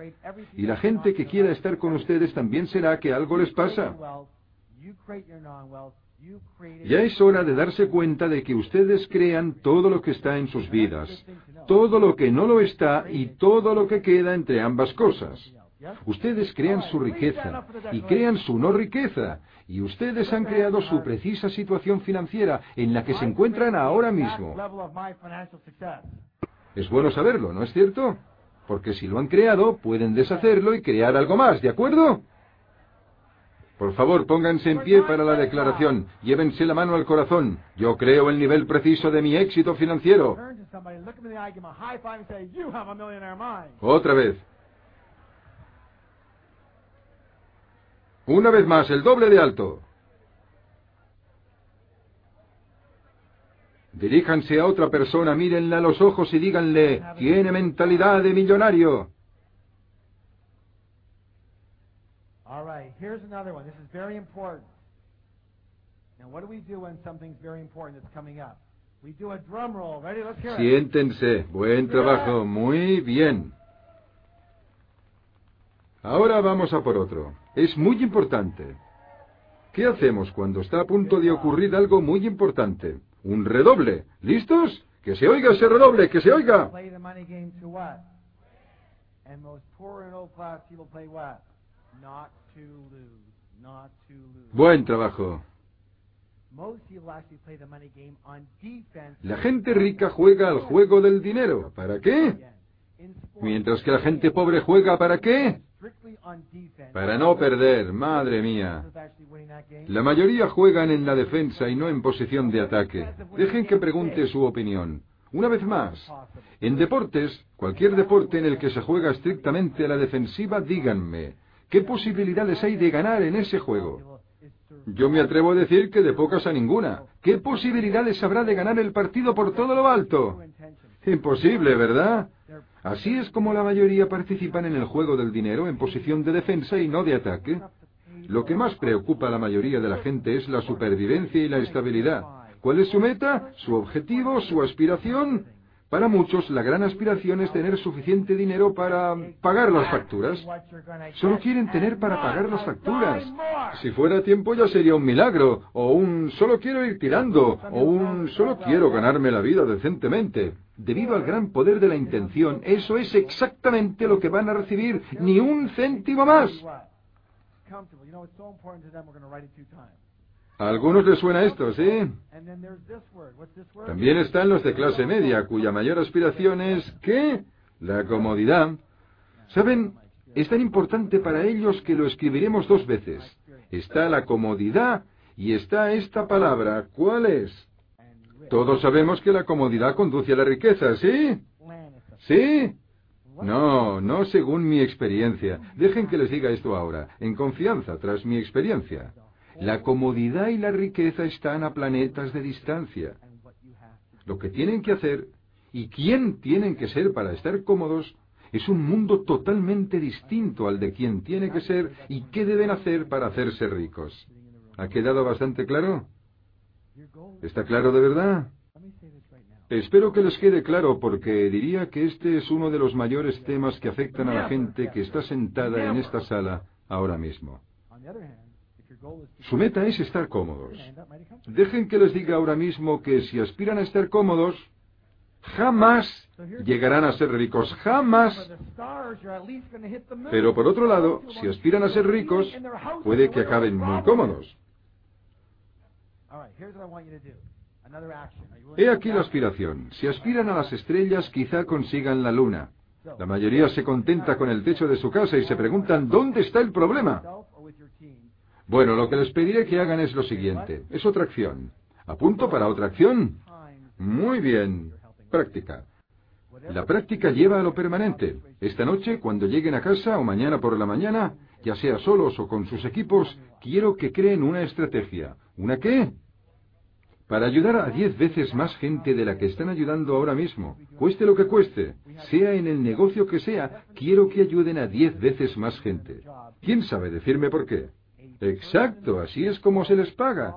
Y la gente que quiera estar con ustedes también será que algo les pasa. Ya es hora de darse cuenta de que ustedes crean todo lo que está en sus vidas, todo lo que no lo está y todo lo que queda entre ambas cosas. Ustedes crean su riqueza y crean su no riqueza, y ustedes han creado su precisa situación financiera en la que se encuentran ahora mismo. Es bueno saberlo, ¿no es cierto? Porque si lo han creado, pueden deshacerlo y crear algo más, ¿de acuerdo? Por favor, pónganse en pie para la declaración. Llévense la mano al corazón. Yo creo el nivel preciso de mi éxito financiero. Otra vez. Una vez más, el doble de alto. Diríjanse a otra persona, mírenla a los ojos y díganle, tiene mentalidad de millonario. Here's another one. This is very important. Now, what do we do when something's very important that's coming up? We do a drum roll. Ready? Let's hear it. Siéntense. Buen trabajo. Muy bien. Ahora vamos a por otro. Es muy importante. ¿Qué hacemos cuando está a punto de ocurrir algo muy importante? Un redoble. ¿Listos? Que se oiga ese redoble, que se oiga. Buen trabajo. La gente rica juega al juego del dinero. ¿Para qué? Mientras que la gente pobre juega ¿para qué? Para no perder, madre mía. La mayoría juegan en la defensa y no en posición de ataque. Dejen que pregunte su opinión. Una vez más, en deportes, cualquier deporte en el que se juega estrictamente a la defensiva, díganme, ¿qué posibilidades hay de ganar en ese juego? Yo me atrevo a decir que de pocas a ninguna. ¿Qué posibilidades habrá de ganar el partido por todo lo alto? Imposible, ¿verdad? Así es como la mayoría participan en el juego del dinero en posición de defensa y no de ataque. Lo que más preocupa a la mayoría de la gente es la supervivencia y la estabilidad. ¿Cuál es su meta? ¿Su objetivo? ¿Su aspiración? Para muchos, la gran aspiración es tener suficiente dinero para pagar las facturas. Solo quieren tener para pagar las facturas. Si fuera tiempo ya sería un milagro, o un solo quiero ir tirando, o un solo quiero ganarme la vida decentemente. Debido al gran poder de la intención, eso es exactamente lo que van a recibir, ni un céntimo más. A algunos les suena esto, ¿sí? También están los de clase media, cuya mayor aspiración es, ¿qué? La comodidad. ¿Saben? Es tan importante para ellos que lo escribiremos dos veces. Está la comodidad y está esta palabra. ¿Cuál es? Todos sabemos que la comodidad conduce a la riqueza, ¿sí? ¿Sí? No, no según mi experiencia. Dejen que les diga esto ahora, en confianza, tras mi experiencia. La comodidad y la riqueza están a planetas de distancia. Lo que tienen que hacer y quién tienen que ser para estar cómodos es un mundo totalmente distinto al de quién tiene que ser y qué deben hacer para hacerse ricos. ¿Ha quedado bastante claro? ¿Está claro de verdad? Espero que les quede claro porque diría que este es uno de los mayores temas que afectan a la gente que está sentada en esta sala ahora mismo. Su meta es estar cómodos. Dejen que les diga ahora mismo que si aspiran a estar cómodos, jamás llegarán a ser ricos, jamás. Pero por otro lado, si aspiran a ser ricos, puede que acaben muy cómodos. He aquí la aspiración. Si aspiran a las estrellas, quizá consigan la luna. La mayoría se contenta con el techo de su casa y se preguntan, ¿dónde está el problema? Bueno, lo que les pediré que hagan es lo siguiente. Es otra acción. ¿Apunto para otra acción? Muy bien. Práctica. La práctica lleva a lo permanente. Esta noche, cuando lleguen a casa o mañana por la mañana, ya sea solos o con sus equipos, quiero que creen una estrategia. ¿Una qué? para ayudar a diez veces más gente de la que están ayudando ahora mismo. Cueste lo que cueste, sea en el negocio que sea, quiero que ayuden a diez veces más gente. ¿Quién sabe decirme por qué? Exacto, así es como se les paga.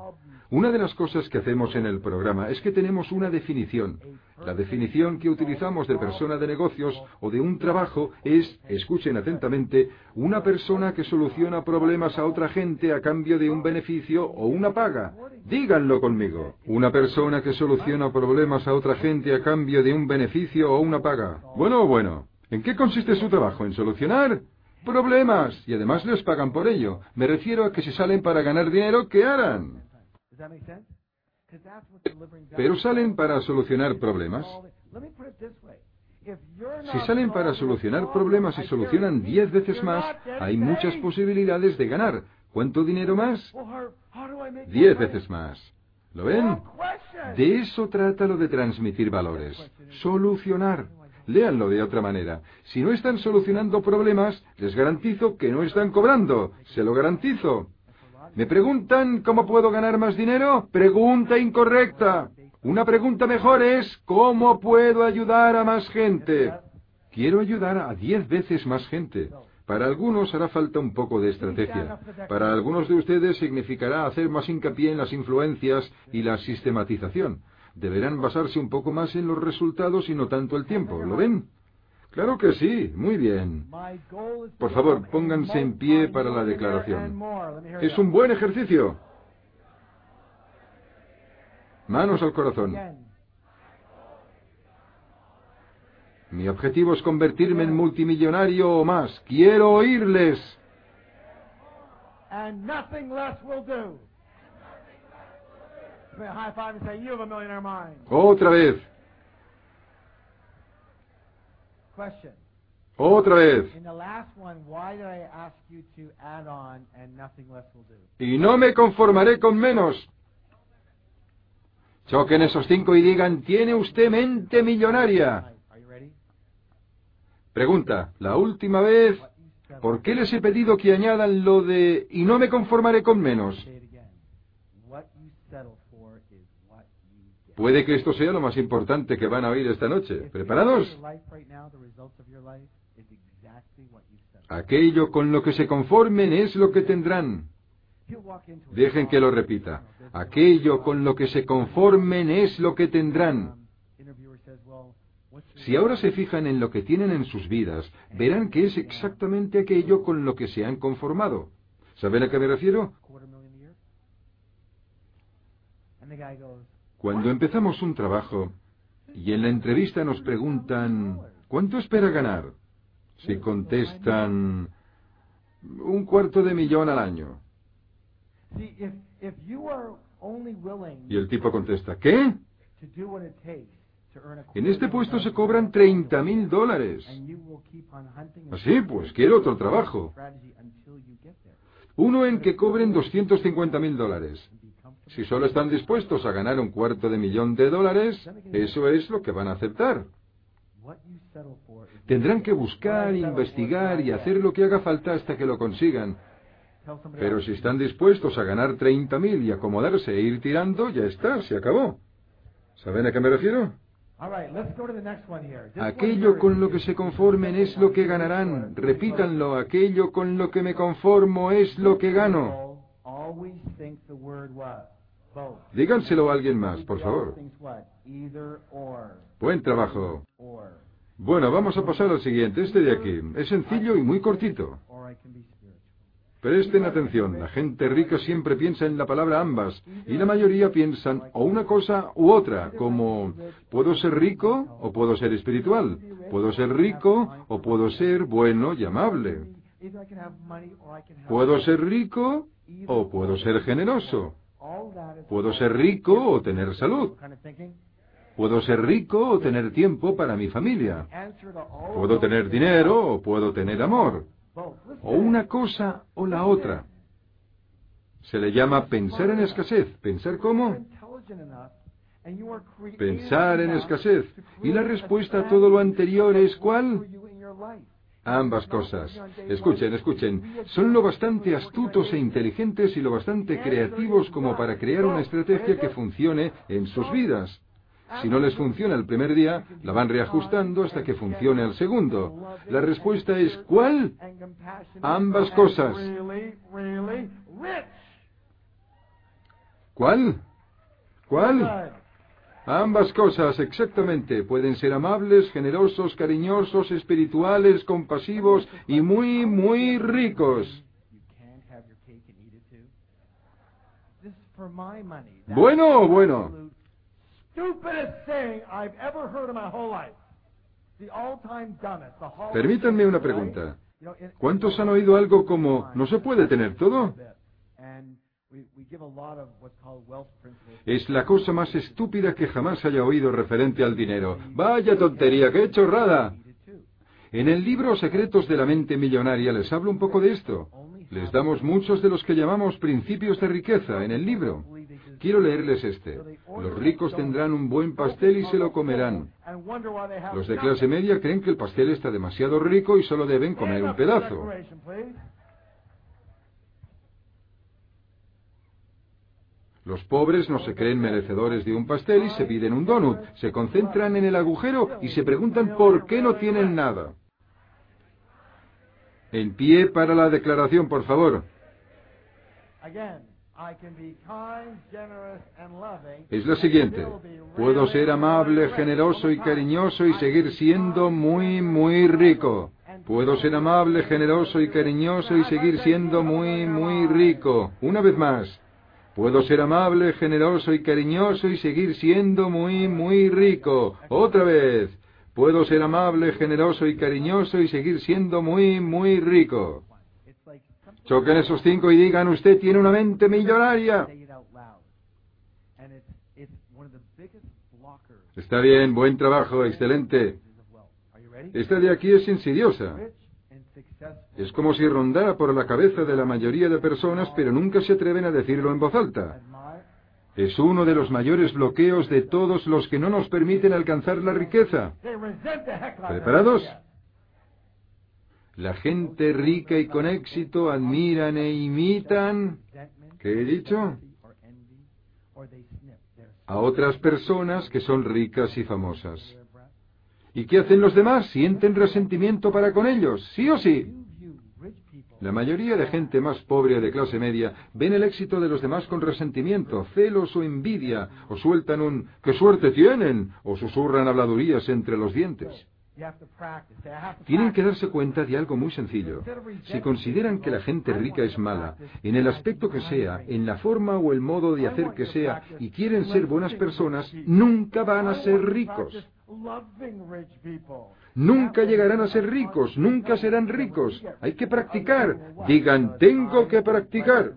Una de las cosas que hacemos en el programa es que tenemos una definición. La definición que utilizamos de persona de negocios o de un trabajo es, escuchen atentamente, una persona que soluciona problemas a otra gente a cambio de un beneficio o una paga. Díganlo conmigo. Una persona que soluciona problemas a otra gente a cambio de un beneficio o una paga. Bueno, bueno. ¿En qué consiste su trabajo? ¿En solucionar? Problemas. Y además les pagan por ello. Me refiero a que si salen para ganar dinero, ¿qué harán? Pero salen para solucionar problemas. Si salen para solucionar problemas y solucionan diez veces más, hay muchas posibilidades de ganar. ¿Cuánto dinero más? Diez veces más. ¿Lo ven? De eso trata lo de transmitir valores. Solucionar. Léanlo de otra manera. Si no están solucionando problemas, les garantizo que no están cobrando. Se lo garantizo. ¿Me preguntan cómo puedo ganar más dinero? Pregunta incorrecta. Una pregunta mejor es ¿cómo puedo ayudar a más gente? Quiero ayudar a diez veces más gente. Para algunos hará falta un poco de estrategia. Para algunos de ustedes significará hacer más hincapié en las influencias y la sistematización. Deberán basarse un poco más en los resultados y no tanto el tiempo. ¿Lo ven? Claro que sí, muy bien. Por favor, pónganse en pie para la declaración. Es un buen ejercicio. Manos al corazón. Mi objetivo es convertirme en multimillonario o más. Quiero oírles. Otra vez. Otra vez. Y no me conformaré con menos. Choquen esos cinco y digan, ¿tiene usted mente millonaria? Pregunta, la última vez, ¿por qué les he pedido que añadan lo de y no me conformaré con menos? Puede que esto sea lo más importante que van a oír esta noche. ¿Preparados? Aquello con lo que se conformen es lo que tendrán. Dejen que lo repita. Aquello con lo que se conformen es lo que tendrán. Si ahora se fijan en lo que tienen en sus vidas, verán que es exactamente aquello con lo que se han conformado. ¿Saben a qué me refiero? Cuando empezamos un trabajo y en la entrevista nos preguntan, ¿cuánto espera ganar? Si contestan, un cuarto de millón al año. Y el tipo contesta, ¿qué? En este puesto se cobran 30 mil dólares. Así, pues quiero otro trabajo. Uno en que cobren 250 mil dólares. Si solo están dispuestos a ganar un cuarto de millón de dólares, eso es lo que van a aceptar. Tendrán que buscar, investigar y hacer lo que haga falta hasta que lo consigan. Pero si están dispuestos a ganar 30.000 y acomodarse e ir tirando, ya está, se acabó. ¿Saben a qué me refiero? Aquello con lo que se conformen es lo que ganarán. Repítanlo, aquello con lo que me conformo es lo que gano. Díganselo a alguien más, por favor. Buen trabajo. Bueno, vamos a pasar al siguiente, este de aquí. Es sencillo y muy cortito. Presten atención, la gente rica siempre piensa en la palabra ambas, y la mayoría piensan o una cosa u otra, como puedo ser rico o puedo ser espiritual, puedo ser rico o puedo ser bueno y amable, puedo ser rico o puedo ser generoso. Puedo ser rico o tener salud. Puedo ser rico o tener tiempo para mi familia. Puedo tener dinero o puedo tener amor. O una cosa o la otra. Se le llama pensar en escasez. ¿Pensar cómo? Pensar en escasez. Y la respuesta a todo lo anterior es ¿cuál? Ambas cosas. Escuchen, escuchen. Son lo bastante astutos e inteligentes y lo bastante creativos como para crear una estrategia que funcione en sus vidas. Si no les funciona el primer día, la van reajustando hasta que funcione el segundo. La respuesta es ¿cuál? Ambas cosas. ¿Cuál? ¿Cuál? Ambas cosas, exactamente. Pueden ser amables, generosos, cariñosos, espirituales, compasivos y muy, muy ricos. Bueno, bueno. Permítanme una pregunta. ¿Cuántos han oído algo como no se puede tener todo? Es la cosa más estúpida que jamás haya oído referente al dinero. Vaya tontería, qué chorrada. En el libro Secretos de la Mente Millonaria les hablo un poco de esto. Les damos muchos de los que llamamos principios de riqueza en el libro. Quiero leerles este. Los ricos tendrán un buen pastel y se lo comerán. Los de clase media creen que el pastel está demasiado rico y solo deben comer un pedazo. Los pobres no se creen merecedores de un pastel y se piden un donut. Se concentran en el agujero y se preguntan por qué no tienen nada. En pie para la declaración, por favor. Es la siguiente. Puedo ser amable, generoso y cariñoso y seguir siendo muy, muy rico. Puedo ser amable, generoso y cariñoso y seguir siendo muy, muy rico. Una vez más. Puedo ser amable, generoso y cariñoso y seguir siendo muy, muy rico. Otra vez. Puedo ser amable, generoso y cariñoso y seguir siendo muy, muy rico. Choquen esos cinco y digan, usted tiene una mente millonaria. Está bien, buen trabajo, excelente. Esta de aquí es insidiosa. Es como si rondara por la cabeza de la mayoría de personas, pero nunca se atreven a decirlo en voz alta. Es uno de los mayores bloqueos de todos los que no nos permiten alcanzar la riqueza. ¿Preparados? La gente rica y con éxito admiran e imitan, ¿qué he dicho? A otras personas que son ricas y famosas. ¿Y qué hacen los demás? Sienten resentimiento para con ellos, sí o sí. La mayoría de gente más pobre de clase media ven el éxito de los demás con resentimiento, celos o envidia, o sueltan un ¡qué suerte tienen! o susurran habladurías entre los dientes. Tienen que darse cuenta de algo muy sencillo. Si consideran que la gente rica es mala, en el aspecto que sea, en la forma o el modo de hacer que sea, y quieren ser buenas personas, nunca van a ser ricos. Nunca llegarán a ser ricos, nunca serán ricos. Hay que practicar. Digan, tengo que practicar.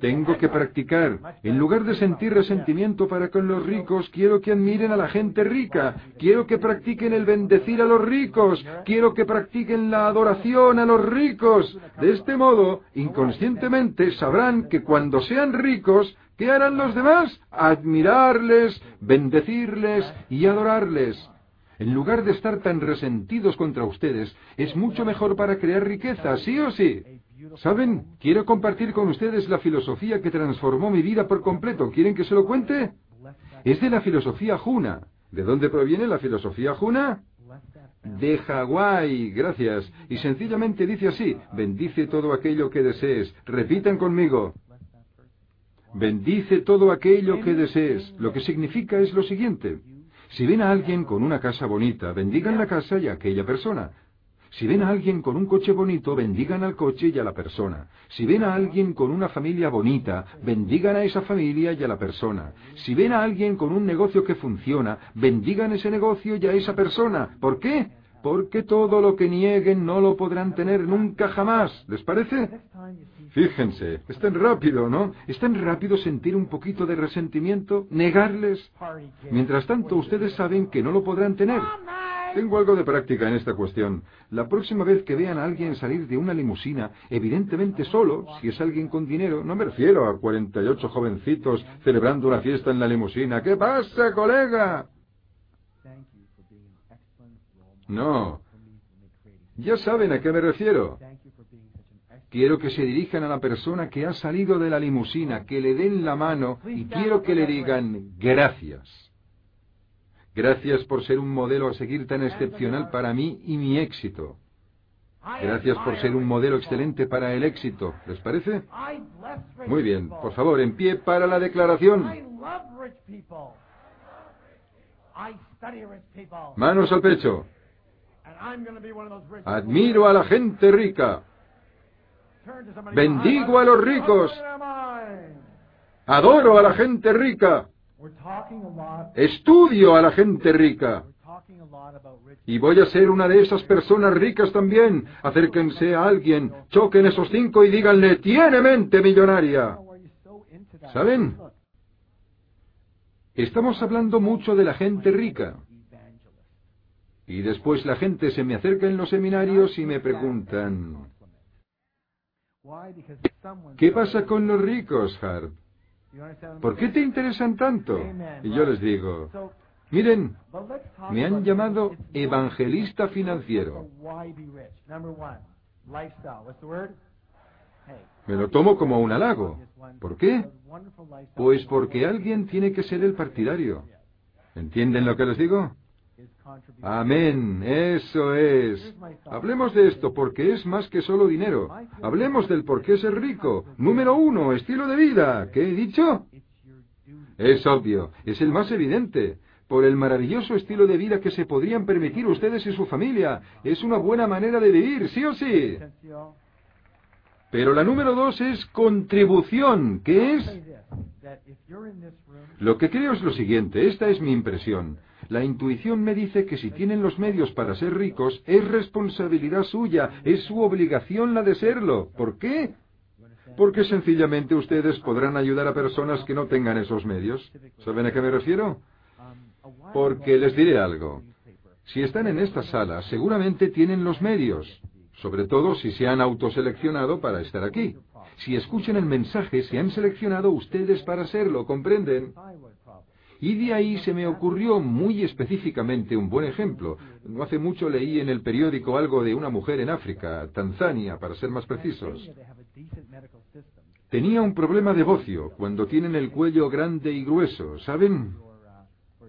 Tengo que practicar. En lugar de sentir resentimiento para con los ricos, quiero que admiren a la gente rica. Quiero que practiquen el bendecir a los ricos. Quiero que practiquen la adoración a los ricos. De este modo, inconscientemente sabrán que cuando sean ricos, ¿qué harán los demás? Admirarles, bendecirles y adorarles. En lugar de estar tan resentidos contra ustedes, es mucho mejor para crear riqueza, sí o sí. ¿Saben? Quiero compartir con ustedes la filosofía que transformó mi vida por completo. ¿Quieren que se lo cuente? Es de la filosofía Juna. ¿De dónde proviene la filosofía Juna? De Hawái, gracias. Y sencillamente dice así, bendice todo aquello que desees. Repitan conmigo. Bendice todo aquello que desees. Lo que significa es lo siguiente. Si ven a alguien con una casa bonita, bendigan la casa y a aquella persona. Si ven a alguien con un coche bonito, bendigan al coche y a la persona. Si ven a alguien con una familia bonita, bendigan a esa familia y a la persona. Si ven a alguien con un negocio que funciona, bendigan ese negocio y a esa persona. ¿Por qué? Porque todo lo que nieguen no lo podrán tener nunca jamás. ¿Les parece? Fíjense, es tan rápido, ¿no? Es tan rápido sentir un poquito de resentimiento, negarles. Mientras tanto, ustedes saben que no lo podrán tener. Tengo algo de práctica en esta cuestión. La próxima vez que vean a alguien salir de una limusina, evidentemente solo, si es alguien con dinero, no me refiero a 48 jovencitos celebrando una fiesta en la limusina. ¿Qué pasa, colega? No. Ya saben a qué me refiero. Quiero que se dirijan a la persona que ha salido de la limusina, que le den la mano y quiero que le digan gracias. Gracias por ser un modelo a seguir tan excepcional para mí y mi éxito. Gracias por ser un modelo excelente para el éxito. ¿Les parece? Muy bien. Por favor, en pie para la declaración. Manos al pecho. Admiro a la gente rica. Bendigo a los ricos. Adoro a la gente rica. Estudio a la gente rica. Y voy a ser una de esas personas ricas también. Acérquense a alguien, choquen esos cinco y díganle, tiene mente millonaria. ¿Saben? Estamos hablando mucho de la gente rica. Y después la gente se me acerca en los seminarios y me preguntan, ¿qué pasa con los ricos, Hart? ¿Por qué te interesan tanto? Y yo les digo, miren, me han llamado evangelista financiero. Me lo tomo como un halago. ¿Por qué? Pues porque alguien tiene que ser el partidario. ¿Entienden lo que les digo? Amén, eso es. Hablemos de esto porque es más que solo dinero. Hablemos del por qué ser rico. Número uno, estilo de vida. ¿Qué he dicho? Es obvio, es el más evidente. Por el maravilloso estilo de vida que se podrían permitir ustedes y su familia. Es una buena manera de vivir, sí o sí. Pero la número dos es contribución. ¿Qué es? Lo que creo es lo siguiente, esta es mi impresión. La intuición me dice que si tienen los medios para ser ricos, es responsabilidad suya, es su obligación la de serlo. ¿Por qué? Porque sencillamente ustedes podrán ayudar a personas que no tengan esos medios. ¿Saben a qué me refiero? Porque les diré algo. Si están en esta sala, seguramente tienen los medios, sobre todo si se han autoseleccionado para estar aquí. Si escuchan el mensaje, se han seleccionado ustedes para serlo, ¿comprenden? Y de ahí se me ocurrió muy específicamente un buen ejemplo. No hace mucho leí en el periódico algo de una mujer en África, Tanzania, para ser más precisos. Tenía un problema de bocio cuando tienen el cuello grande y grueso, ¿saben?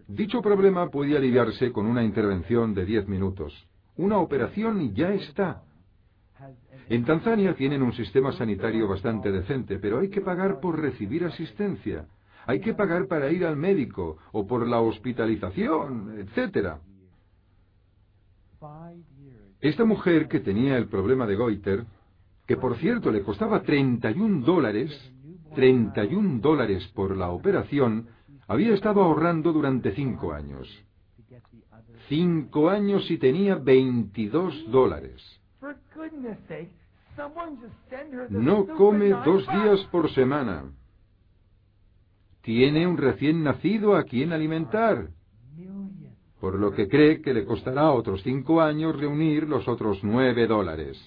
Dicho problema puede aliviarse con una intervención de diez minutos. Una operación y ya está. En Tanzania tienen un sistema sanitario bastante decente, pero hay que pagar por recibir asistencia. Hay que pagar para ir al médico o por la hospitalización, etc. Esta mujer que tenía el problema de Goiter, que por cierto le costaba 31 dólares, 31 dólares por la operación, había estado ahorrando durante cinco años. Cinco años y tenía 22 dólares. No come dos días por semana. Tiene un recién nacido a quien alimentar, por lo que cree que le costará otros cinco años reunir los otros nueve dólares.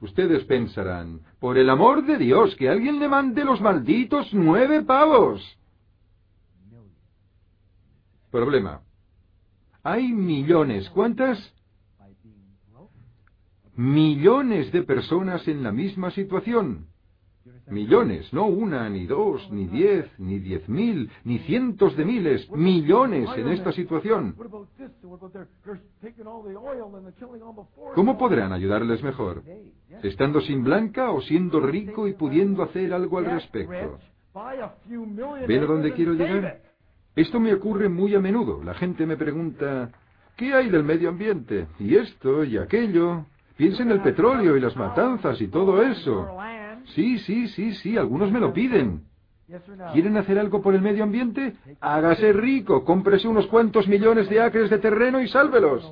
Ustedes pensarán, por el amor de Dios, que alguien le mande los malditos nueve pavos. Problema. Hay millones, ¿cuántas? Millones de personas en la misma situación. Millones, no una, ni dos, ni diez, ni diez mil, ni cientos de miles, millones en esta situación. ¿Cómo podrán ayudarles mejor? ¿Estando sin blanca o siendo rico y pudiendo hacer algo al respecto? ¿Ven a dónde quiero llegar? Esto me ocurre muy a menudo. La gente me pregunta, ¿qué hay del medio ambiente? Y esto y aquello. Piensa en el petróleo y las matanzas y todo eso. Sí, sí, sí, sí, algunos me lo piden. ¿Quieren hacer algo por el medio ambiente? Hágase rico, cómprese unos cuantos millones de acres de terreno y sálvelos.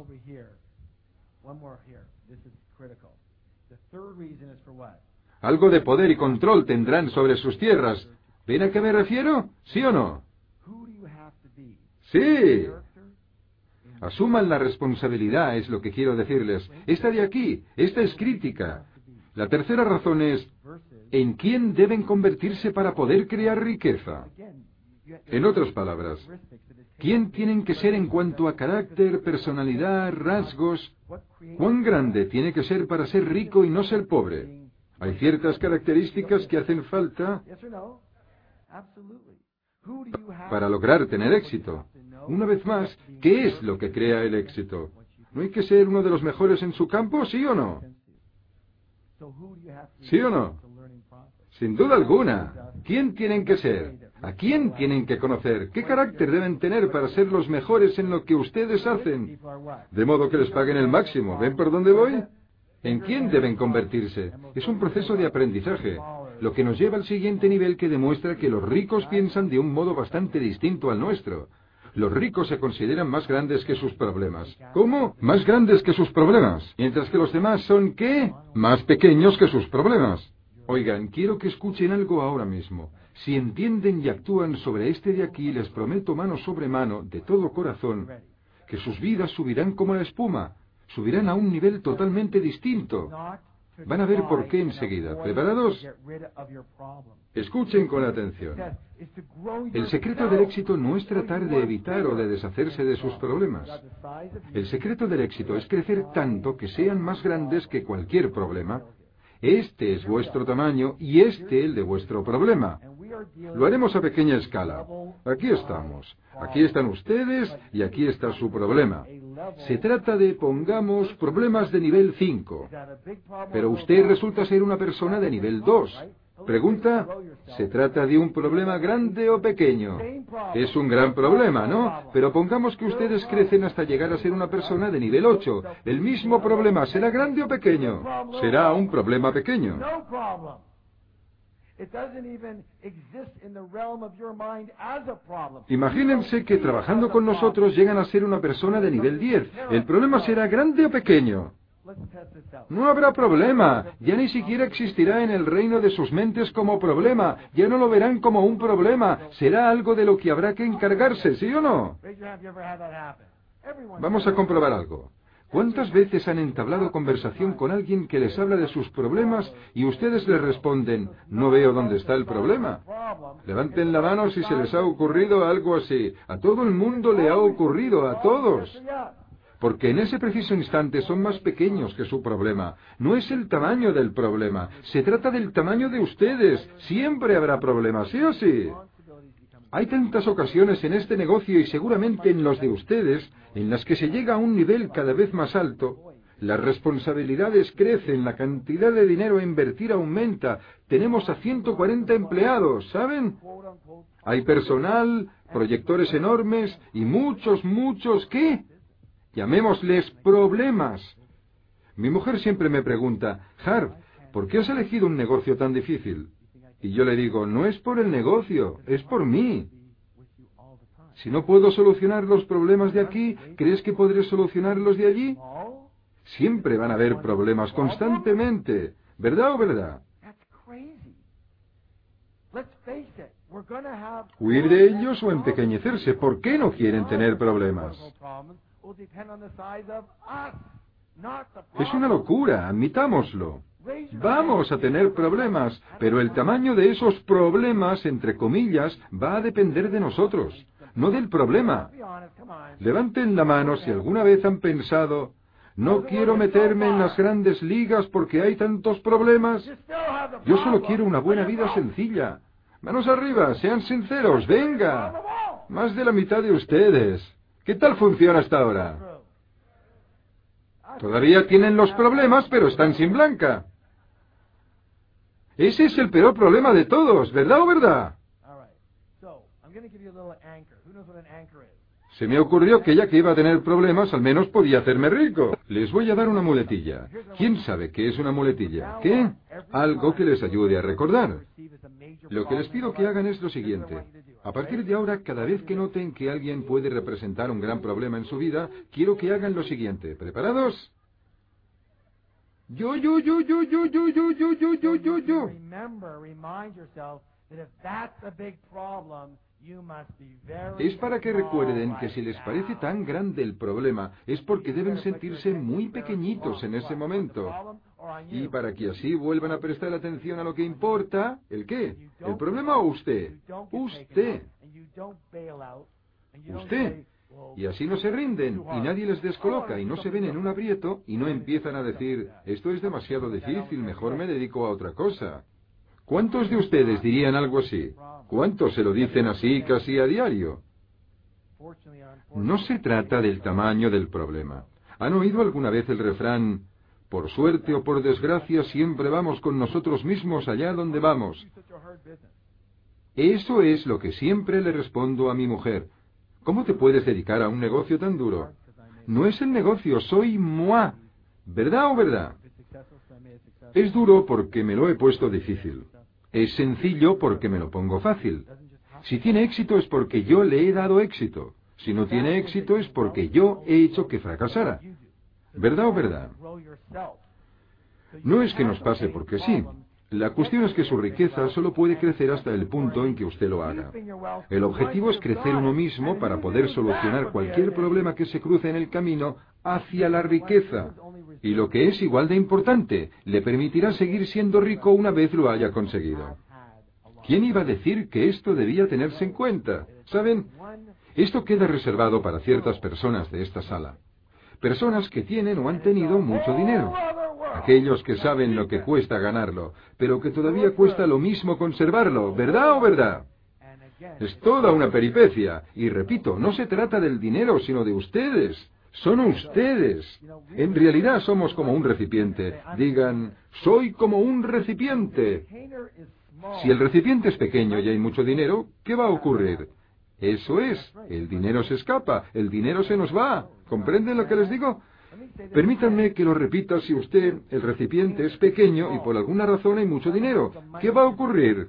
Algo de poder y control tendrán sobre sus tierras. ¿Ven a qué me refiero? ¿Sí o no? Sí. Asuman la responsabilidad, es lo que quiero decirles. Esta de aquí, esta es crítica. La tercera razón es, ¿en quién deben convertirse para poder crear riqueza? En otras palabras, ¿quién tienen que ser en cuanto a carácter, personalidad, rasgos? ¿Cuán grande tiene que ser para ser rico y no ser pobre? ¿Hay ciertas características que hacen falta para lograr tener éxito? Una vez más, ¿qué es lo que crea el éxito? ¿No hay que ser uno de los mejores en su campo, sí o no? ¿Sí o no? Sin duda alguna. ¿Quién tienen que ser? ¿A quién tienen que conocer? ¿Qué carácter deben tener para ser los mejores en lo que ustedes hacen? De modo que les paguen el máximo. ¿Ven por dónde voy? ¿En quién deben convertirse? Es un proceso de aprendizaje, lo que nos lleva al siguiente nivel que demuestra que los ricos piensan de un modo bastante distinto al nuestro. Los ricos se consideran más grandes que sus problemas. ¿Cómo? Más grandes que sus problemas. Mientras que los demás son qué? Más pequeños que sus problemas. Oigan, quiero que escuchen algo ahora mismo. Si entienden y actúan sobre este de aquí, les prometo mano sobre mano, de todo corazón, que sus vidas subirán como la espuma, subirán a un nivel totalmente distinto. Van a ver por qué enseguida. ¿Preparados? Escuchen con atención. El secreto del éxito no es tratar de evitar o de deshacerse de sus problemas. El secreto del éxito es crecer tanto que sean más grandes que cualquier problema. Este es vuestro tamaño y este el de vuestro problema. Lo haremos a pequeña escala. Aquí estamos. Aquí están ustedes y aquí está su problema. Se trata de, pongamos, problemas de nivel 5. Pero usted resulta ser una persona de nivel 2. Pregunta, ¿se trata de un problema grande o pequeño? Es un gran problema, ¿no? Pero pongamos que ustedes crecen hasta llegar a ser una persona de nivel 8. ¿El mismo problema será grande o pequeño? Será un problema pequeño. Imagínense que trabajando con nosotros llegan a ser una persona de nivel 10. ¿El problema será grande o pequeño? No habrá problema. Ya ni siquiera existirá en el reino de sus mentes como problema. Ya no lo verán como un problema. Será algo de lo que habrá que encargarse, ¿sí o no? Vamos a comprobar algo. ¿Cuántas veces han entablado conversación con alguien que les habla de sus problemas y ustedes les responden, no veo dónde está el problema? Levanten la mano si se les ha ocurrido algo así. A todo el mundo le ha ocurrido, a todos. Porque en ese preciso instante son más pequeños que su problema. No es el tamaño del problema, se trata del tamaño de ustedes. Siempre habrá problemas, ¿sí o sí? Hay tantas ocasiones en este negocio y seguramente en los de ustedes en las que se llega a un nivel cada vez más alto, las responsabilidades crecen, la cantidad de dinero a invertir aumenta, tenemos a 140 empleados, ¿saben? Hay personal, proyectores enormes y muchos, muchos, ¿qué? Llamémosles problemas. Mi mujer siempre me pregunta, Harv, ¿por qué has elegido un negocio tan difícil? Y yo le digo, no es por el negocio, es por mí. Si no puedo solucionar los problemas de aquí, ¿crees que podré solucionarlos de allí? Siempre van a haber problemas constantemente, ¿verdad o verdad? Huir de ellos o empequeñecerse. ¿Por qué no quieren tener problemas? Es una locura, admitámoslo. Vamos a tener problemas, pero el tamaño de esos problemas, entre comillas, va a depender de nosotros, no del problema. Levanten la mano si alguna vez han pensado, no quiero meterme en las grandes ligas porque hay tantos problemas. Yo solo quiero una buena vida sencilla. Manos arriba, sean sinceros, venga. Más de la mitad de ustedes. ¿Qué tal funciona hasta ahora? Todavía tienen los problemas, pero están sin blanca. Ese es el peor problema de todos, ¿verdad o verdad? Se me ocurrió que ya que iba a tener problemas, al menos podía hacerme rico. Les voy a dar una muletilla. ¿Quién sabe qué es una muletilla? ¿Qué? Algo que les ayude a recordar. Lo que les pido que hagan es lo siguiente. A partir de ahora, cada vez que noten que alguien puede representar un gran problema en su vida, quiero que hagan lo siguiente. ¿Preparados? Yo, yo, yo, yo, yo, yo, yo, yo, yo, yo, yo, yo. Es para que recuerden que si les parece tan grande el problema, es porque deben sentirse muy pequeñitos en ese momento. Y para que así vuelvan a prestar atención a lo que importa, ¿el qué? ¿El problema o usted? Usted. Usted. Y así no se rinden y nadie les descoloca y no se ven en un aprieto y no empiezan a decir, esto es demasiado difícil, mejor me dedico a otra cosa. ¿Cuántos de ustedes dirían algo así? ¿Cuántos se lo dicen así casi a diario? No se trata del tamaño del problema. ¿Han oído alguna vez el refrán, por suerte o por desgracia, siempre vamos con nosotros mismos allá donde vamos? Eso es lo que siempre le respondo a mi mujer. ¿Cómo te puedes dedicar a un negocio tan duro? No es el negocio, soy moi. ¿Verdad o verdad? Es duro porque me lo he puesto difícil. Es sencillo porque me lo pongo fácil. Si tiene éxito es porque yo le he dado éxito. Si no tiene éxito es porque yo he hecho que fracasara. ¿Verdad o verdad? No es que nos pase porque sí. La cuestión es que su riqueza solo puede crecer hasta el punto en que usted lo haga. El objetivo es crecer uno mismo para poder solucionar cualquier problema que se cruce en el camino hacia la riqueza. Y lo que es igual de importante, le permitirá seguir siendo rico una vez lo haya conseguido. ¿Quién iba a decir que esto debía tenerse en cuenta? ¿Saben? Esto queda reservado para ciertas personas de esta sala. Personas que tienen o han tenido mucho dinero aquellos que saben lo que cuesta ganarlo, pero que todavía cuesta lo mismo conservarlo, ¿verdad o verdad? Es toda una peripecia, y repito, no se trata del dinero, sino de ustedes. Son ustedes. En realidad somos como un recipiente. Digan, soy como un recipiente. Si el recipiente es pequeño y hay mucho dinero, ¿qué va a ocurrir? Eso es, el dinero se escapa, el dinero se nos va. ¿Comprenden lo que les digo? Permítanme que lo repita si usted, el recipiente, es pequeño y por alguna razón hay mucho dinero. ¿Qué va a ocurrir?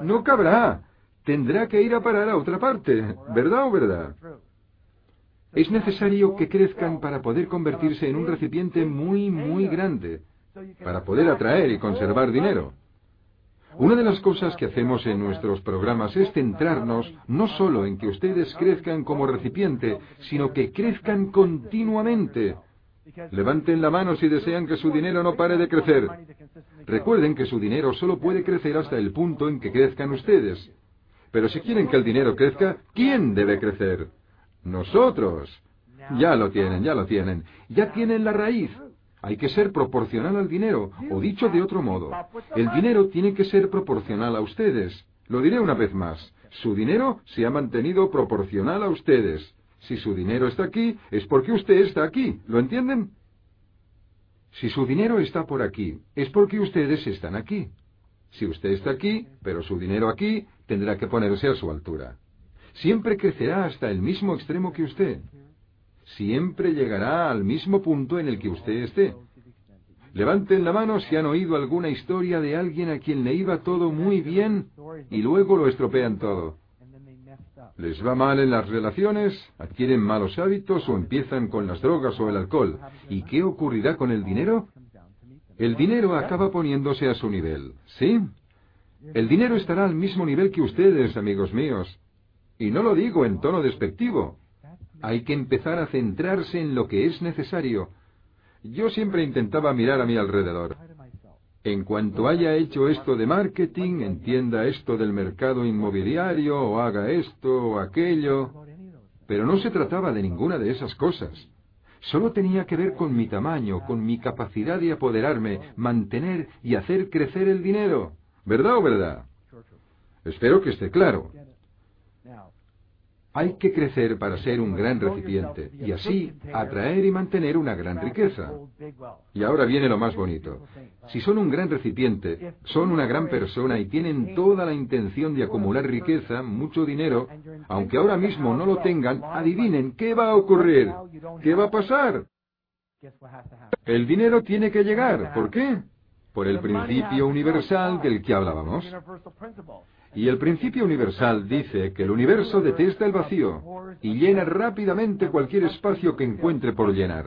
No cabrá. Tendrá que ir a parar a otra parte. ¿Verdad o verdad? Es necesario que crezcan para poder convertirse en un recipiente muy, muy grande, para poder atraer y conservar dinero. Una de las cosas que hacemos en nuestros programas es centrarnos no solo en que ustedes crezcan como recipiente, sino que crezcan continuamente. Levanten la mano si desean que su dinero no pare de crecer. Recuerden que su dinero solo puede crecer hasta el punto en que crezcan ustedes. Pero si quieren que el dinero crezca, ¿quién debe crecer? Nosotros. Ya lo tienen, ya lo tienen. Ya tienen la raíz. Hay que ser proporcional al dinero, o dicho de otro modo, el dinero tiene que ser proporcional a ustedes. Lo diré una vez más. Su dinero se ha mantenido proporcional a ustedes. Si su dinero está aquí, es porque usted está aquí. ¿Lo entienden? Si su dinero está por aquí, es porque ustedes están aquí. Si usted está aquí, pero su dinero aquí, tendrá que ponerse a su altura. Siempre crecerá hasta el mismo extremo que usted siempre llegará al mismo punto en el que usted esté. Levanten la mano si han oído alguna historia de alguien a quien le iba todo muy bien y luego lo estropean todo. Les va mal en las relaciones, adquieren malos hábitos o empiezan con las drogas o el alcohol. ¿Y qué ocurrirá con el dinero? El dinero acaba poniéndose a su nivel, ¿sí? El dinero estará al mismo nivel que ustedes, amigos míos. Y no lo digo en tono despectivo. Hay que empezar a centrarse en lo que es necesario. Yo siempre intentaba mirar a mi alrededor. En cuanto haya hecho esto de marketing, entienda esto del mercado inmobiliario, o haga esto o aquello. Pero no se trataba de ninguna de esas cosas. Solo tenía que ver con mi tamaño, con mi capacidad de apoderarme, mantener y hacer crecer el dinero. ¿Verdad o verdad? Espero que esté claro. Hay que crecer para ser un gran recipiente y así atraer y mantener una gran riqueza. Y ahora viene lo más bonito. Si son un gran recipiente, son una gran persona y tienen toda la intención de acumular riqueza, mucho dinero, aunque ahora mismo no lo tengan, adivinen, ¿qué va a ocurrir? ¿Qué va a pasar? El dinero tiene que llegar. ¿Por qué? Por el principio universal del que hablábamos. Y el principio universal dice que el universo detesta el vacío y llena rápidamente cualquier espacio que encuentre por llenar.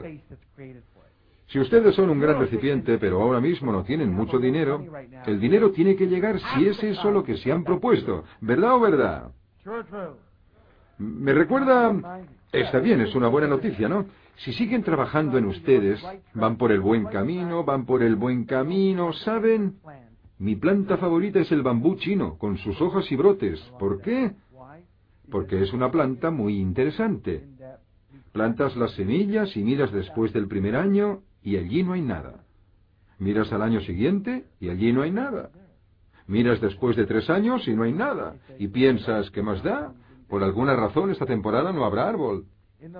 Si ustedes son un gran recipiente, pero ahora mismo no tienen mucho dinero, el dinero tiene que llegar si es eso lo que se han propuesto. ¿Verdad o verdad? Me recuerda... Está bien, es una buena noticia, ¿no? Si siguen trabajando en ustedes, van por el buen camino, van por el buen camino, ¿saben? Mi planta favorita es el bambú chino, con sus hojas y brotes. ¿Por qué? Porque es una planta muy interesante. Plantas las semillas y miras después del primer año y allí no hay nada. Miras al año siguiente y allí no hay nada. Miras después de tres años y no hay nada. Y piensas, ¿qué más da? Por alguna razón esta temporada no habrá árbol.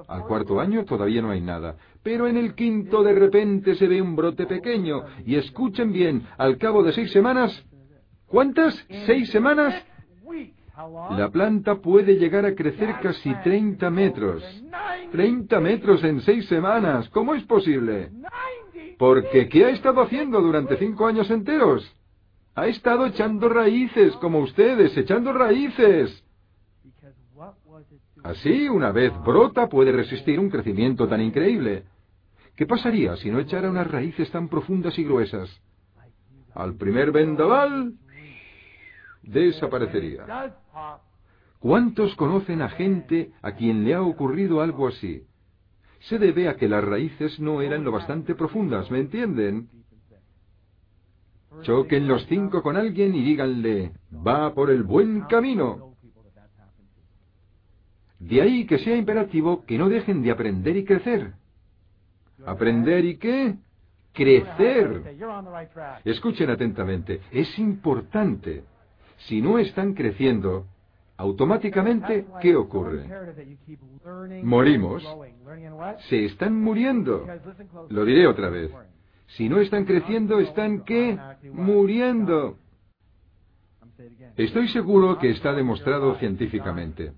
Al cuarto año todavía no hay nada, pero en el quinto de repente se ve un brote pequeño. Y escuchen bien, al cabo de seis semanas, ¿cuántas? ¿Seis semanas? La planta puede llegar a crecer casi 30 metros. 30 metros en seis semanas. ¿Cómo es posible? Porque ¿qué ha estado haciendo durante cinco años enteros? Ha estado echando raíces, como ustedes, echando raíces. Así, una vez brota, puede resistir un crecimiento tan increíble. ¿Qué pasaría si no echara unas raíces tan profundas y gruesas? Al primer vendaval, desaparecería. ¿Cuántos conocen a gente a quien le ha ocurrido algo así? Se debe a que las raíces no eran lo bastante profundas, ¿me entienden? Choquen los cinco con alguien y díganle, va por el buen camino. De ahí que sea imperativo que no dejen de aprender y crecer. ¿Aprender y qué? Crecer. Escuchen atentamente, es importante. Si no están creciendo, automáticamente, ¿qué ocurre? Morimos. Se están muriendo. Lo diré otra vez. Si no están creciendo, ¿están qué? Muriendo. Estoy seguro que está demostrado científicamente.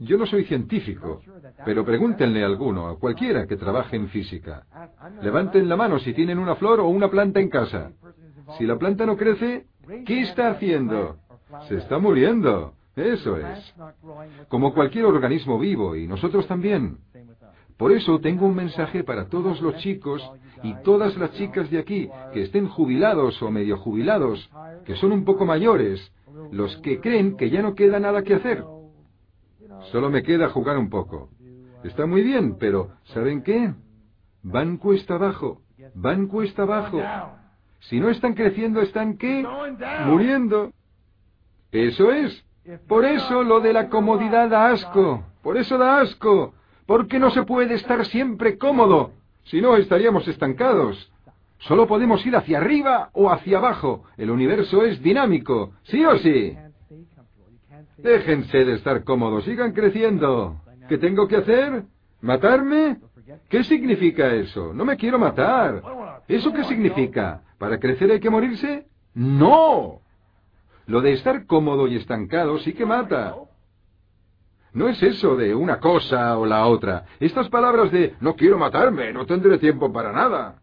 Yo no soy científico, pero pregúntenle a alguno, a cualquiera que trabaje en física. Levanten la mano si tienen una flor o una planta en casa. Si la planta no crece, ¿qué está haciendo? Se está muriendo. Eso es. Como cualquier organismo vivo, y nosotros también. Por eso tengo un mensaje para todos los chicos y todas las chicas de aquí que estén jubilados o medio jubilados, que son un poco mayores, los que creen que ya no queda nada que hacer. Solo me queda jugar un poco. Está muy bien, pero ¿saben qué? Van cuesta abajo, van cuesta abajo. Si no están creciendo, ¿están qué? Muriendo. Eso es. Por eso lo de la comodidad da asco. Por eso da asco. Porque no se puede estar siempre cómodo. Si no, estaríamos estancados. Solo podemos ir hacia arriba o hacia abajo. El universo es dinámico. ¿Sí o sí? Déjense de estar cómodos. Sigan creciendo. ¿Qué tengo que hacer? ¿Matarme? ¿Qué significa eso? No me quiero matar. ¿Eso qué significa? ¿Para crecer hay que morirse? No. Lo de estar cómodo y estancado sí que mata. No es eso de una cosa o la otra. Estas palabras de no quiero matarme, no tendré tiempo para nada.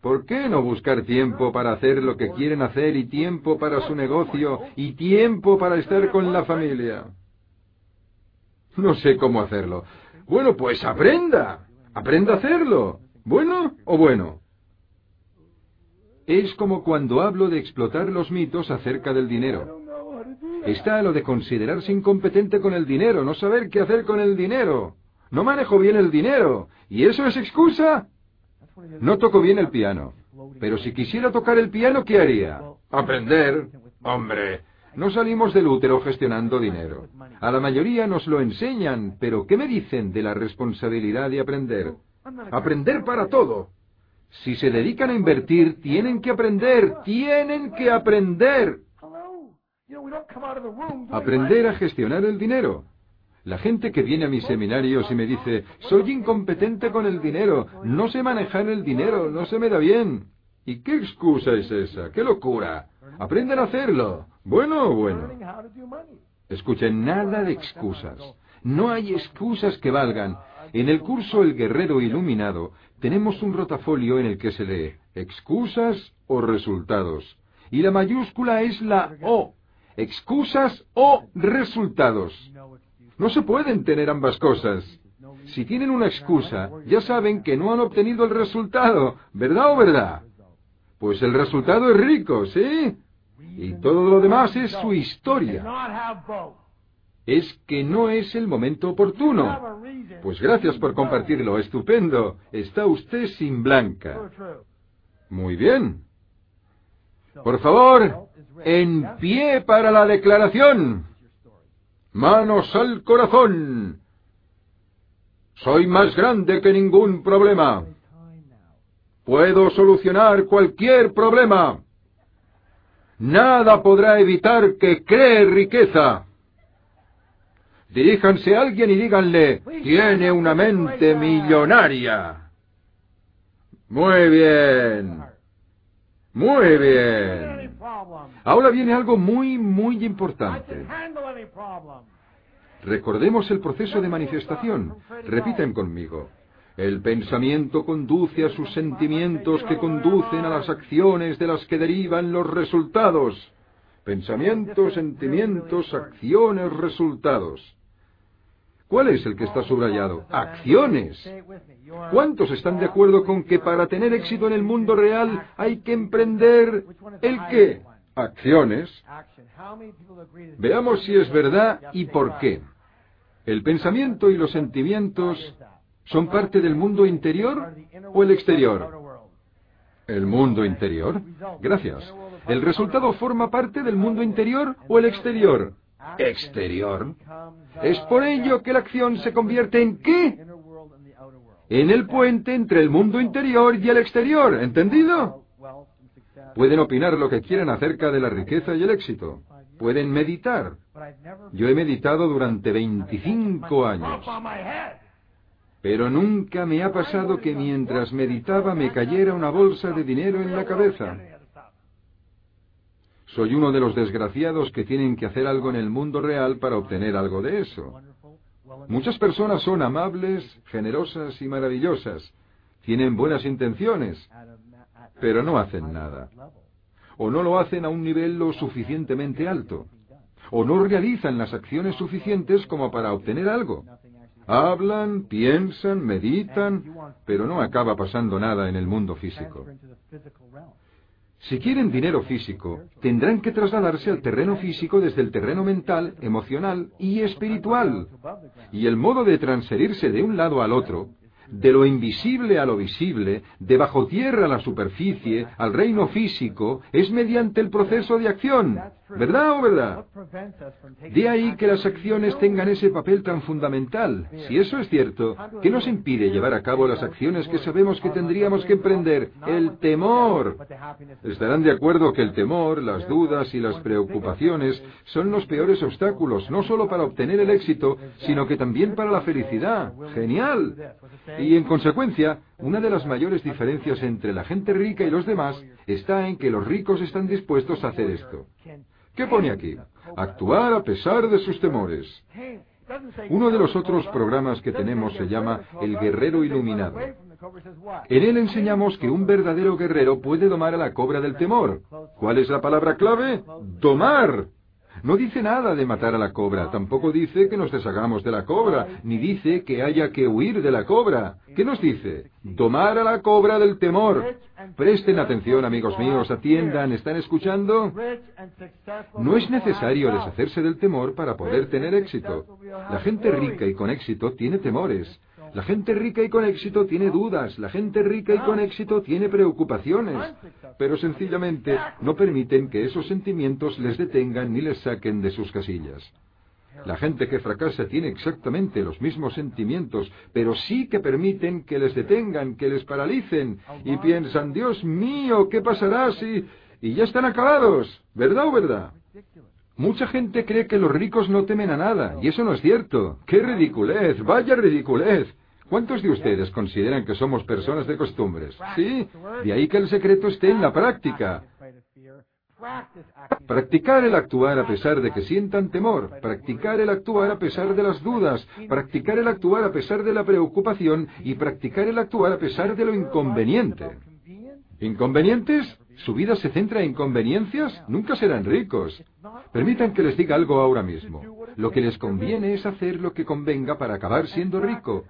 ¿Por qué no buscar tiempo para hacer lo que quieren hacer y tiempo para su negocio y tiempo para estar con la familia? No sé cómo hacerlo. Bueno, pues aprenda. Aprenda a hacerlo. ¿Bueno o bueno? Es como cuando hablo de explotar los mitos acerca del dinero. Está lo de considerarse incompetente con el dinero, no saber qué hacer con el dinero. No manejo bien el dinero. ¿Y eso es excusa? No toco bien el piano. Pero si quisiera tocar el piano, ¿qué haría? Aprender. Hombre, no salimos del útero gestionando dinero. A la mayoría nos lo enseñan, pero ¿qué me dicen de la responsabilidad de aprender? Aprender para todo. Si se dedican a invertir, tienen que aprender, tienen que aprender. Aprender a gestionar el dinero. La gente que viene a mis seminarios y me dice, soy incompetente con el dinero, no sé manejar el dinero, no se me da bien. ¿Y qué excusa es esa? ¡Qué locura! Aprenden a hacerlo. Bueno, bueno. Escuchen, nada de excusas. No hay excusas que valgan. En el curso El Guerrero Iluminado tenemos un rotafolio en el que se lee excusas o resultados. Y la mayúscula es la O. Excusas o resultados. No se pueden tener ambas cosas. Si tienen una excusa, ya saben que no han obtenido el resultado, ¿verdad o verdad? Pues el resultado es rico, ¿sí? Y todo lo demás es su historia es que no es el momento oportuno. Pues gracias por compartirlo, estupendo. Está usted sin blanca. Muy bien. Por favor, en pie para la declaración. Manos al corazón. Soy más grande que ningún problema. Puedo solucionar cualquier problema. Nada podrá evitar que cree riqueza. Diríjanse a alguien y díganle, tiene una mente millonaria. Muy bien. Muy bien. Ahora viene algo muy, muy importante. Recordemos el proceso de manifestación. Repiten conmigo. El pensamiento conduce a sus sentimientos que conducen a las acciones de las que derivan los resultados. Pensamientos, sentimientos, acciones, resultados. ¿Cuál es el que está subrayado? Acciones. ¿Cuántos están de acuerdo con que para tener éxito en el mundo real hay que emprender el qué? Acciones. Veamos si es verdad y por qué. ¿El pensamiento y los sentimientos son parte del mundo interior o el exterior? ¿El mundo interior? Gracias. ¿El resultado forma parte del mundo interior o el exterior? Exterior. Es por ello que la acción se convierte en qué? En el puente entre el mundo interior y el exterior. ¿Entendido? Pueden opinar lo que quieran acerca de la riqueza y el éxito. Pueden meditar. Yo he meditado durante 25 años. Pero nunca me ha pasado que mientras meditaba me cayera una bolsa de dinero en la cabeza. Soy uno de los desgraciados que tienen que hacer algo en el mundo real para obtener algo de eso. Muchas personas son amables, generosas y maravillosas. Tienen buenas intenciones, pero no hacen nada. O no lo hacen a un nivel lo suficientemente alto. O no realizan las acciones suficientes como para obtener algo. Hablan, piensan, meditan, pero no acaba pasando nada en el mundo físico. Si quieren dinero físico, tendrán que trasladarse al terreno físico desde el terreno mental, emocional y espiritual. Y el modo de transferirse de un lado al otro de lo invisible a lo visible, de bajo tierra a la superficie, al reino físico, es mediante el proceso de acción. ¿Verdad o verdad? De ahí que las acciones tengan ese papel tan fundamental. Si eso es cierto, ¿qué nos impide llevar a cabo las acciones que sabemos que tendríamos que emprender? El temor. Estarán de acuerdo que el temor, las dudas y las preocupaciones son los peores obstáculos, no solo para obtener el éxito, sino que también para la felicidad. Genial. Y en consecuencia, una de las mayores diferencias entre la gente rica y los demás está en que los ricos están dispuestos a hacer esto. ¿Qué pone aquí? Actuar a pesar de sus temores. Uno de los otros programas que tenemos se llama El Guerrero Iluminado. En él enseñamos que un verdadero guerrero puede domar a la cobra del temor. ¿Cuál es la palabra clave? Domar. No dice nada de matar a la cobra, tampoco dice que nos deshagamos de la cobra, ni dice que haya que huir de la cobra. ¿Qué nos dice? Domar a la cobra del temor. Presten atención, amigos míos, atiendan, ¿están escuchando? No es necesario deshacerse del temor para poder tener éxito. La gente rica y con éxito tiene temores. La gente rica y con éxito tiene dudas, la gente rica y con éxito tiene preocupaciones, pero sencillamente no permiten que esos sentimientos les detengan ni les saquen de sus casillas. La gente que fracasa tiene exactamente los mismos sentimientos, pero sí que permiten que les detengan, que les paralicen, y piensan, Dios mío, ¿qué pasará si... y ya están acabados, ¿verdad o verdad? Mucha gente cree que los ricos no temen a nada, y eso no es cierto. ¡Qué ridiculez! ¡Vaya ridiculez! ¿Cuántos de ustedes consideran que somos personas de costumbres? Sí, de ahí que el secreto esté en la práctica. Practicar el actuar a pesar de que sientan temor, practicar el actuar a pesar de las dudas, practicar el actuar a pesar de la preocupación y practicar el actuar a pesar de lo inconveniente. ¿Inconvenientes? ¿Su vida se centra en conveniencias? Nunca serán ricos. Permitan que les diga algo ahora mismo. Lo que les conviene es hacer lo que convenga para acabar siendo rico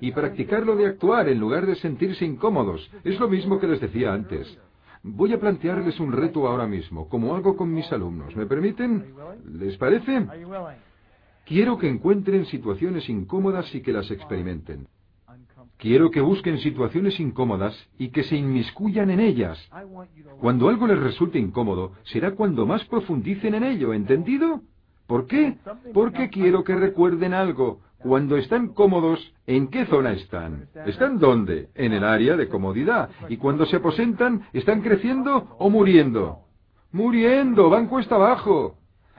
y practicarlo de actuar en lugar de sentirse incómodos. Es lo mismo que les decía antes. Voy a plantearles un reto ahora mismo, como hago con mis alumnos. ¿Me permiten? ¿Les parece? Quiero que encuentren situaciones incómodas y que las experimenten. Quiero que busquen situaciones incómodas y que se inmiscuyan en ellas. Cuando algo les resulte incómodo, será cuando más profundicen en ello, ¿entendido? ¿Por qué? Porque quiero que recuerden algo. Cuando están cómodos, ¿en qué zona están? ¿Están dónde? En el área de comodidad. Y cuando se aposentan, ¿están creciendo o muriendo? Muriendo, van cuesta abajo.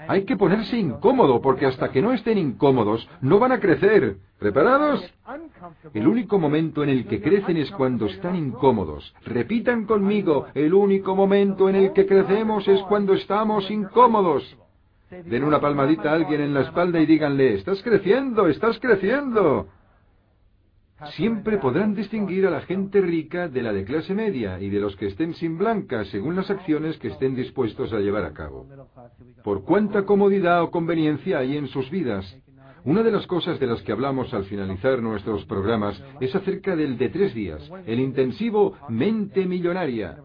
Hay que ponerse incómodo, porque hasta que no estén incómodos, no van a crecer. ¿Preparados? El único momento en el que crecen es cuando están incómodos. Repitan conmigo, el único momento en el que crecemos es cuando estamos incómodos. Den una palmadita a alguien en la espalda y díganle, estás creciendo, estás creciendo. Siempre podrán distinguir a la gente rica de la de clase media y de los que estén sin blanca según las acciones que estén dispuestos a llevar a cabo. Por cuánta comodidad o conveniencia hay en sus vidas, una de las cosas de las que hablamos al finalizar nuestros programas es acerca del de tres días, el intensivo mente millonaria.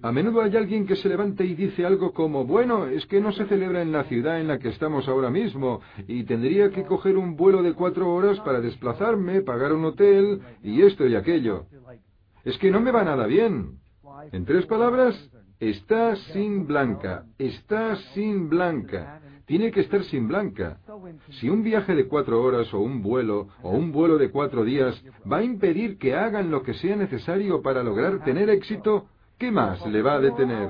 A menudo hay alguien que se levanta y dice algo como, bueno, es que no se celebra en la ciudad en la que estamos ahora mismo, y tendría que coger un vuelo de cuatro horas para desplazarme, pagar un hotel, y esto y aquello. Es que no me va nada bien. En tres palabras, está sin blanca, está sin blanca tiene que estar sin blanca. Si un viaje de cuatro horas o un vuelo o un vuelo de cuatro días va a impedir que hagan lo que sea necesario para lograr tener éxito, ¿qué más le va a detener?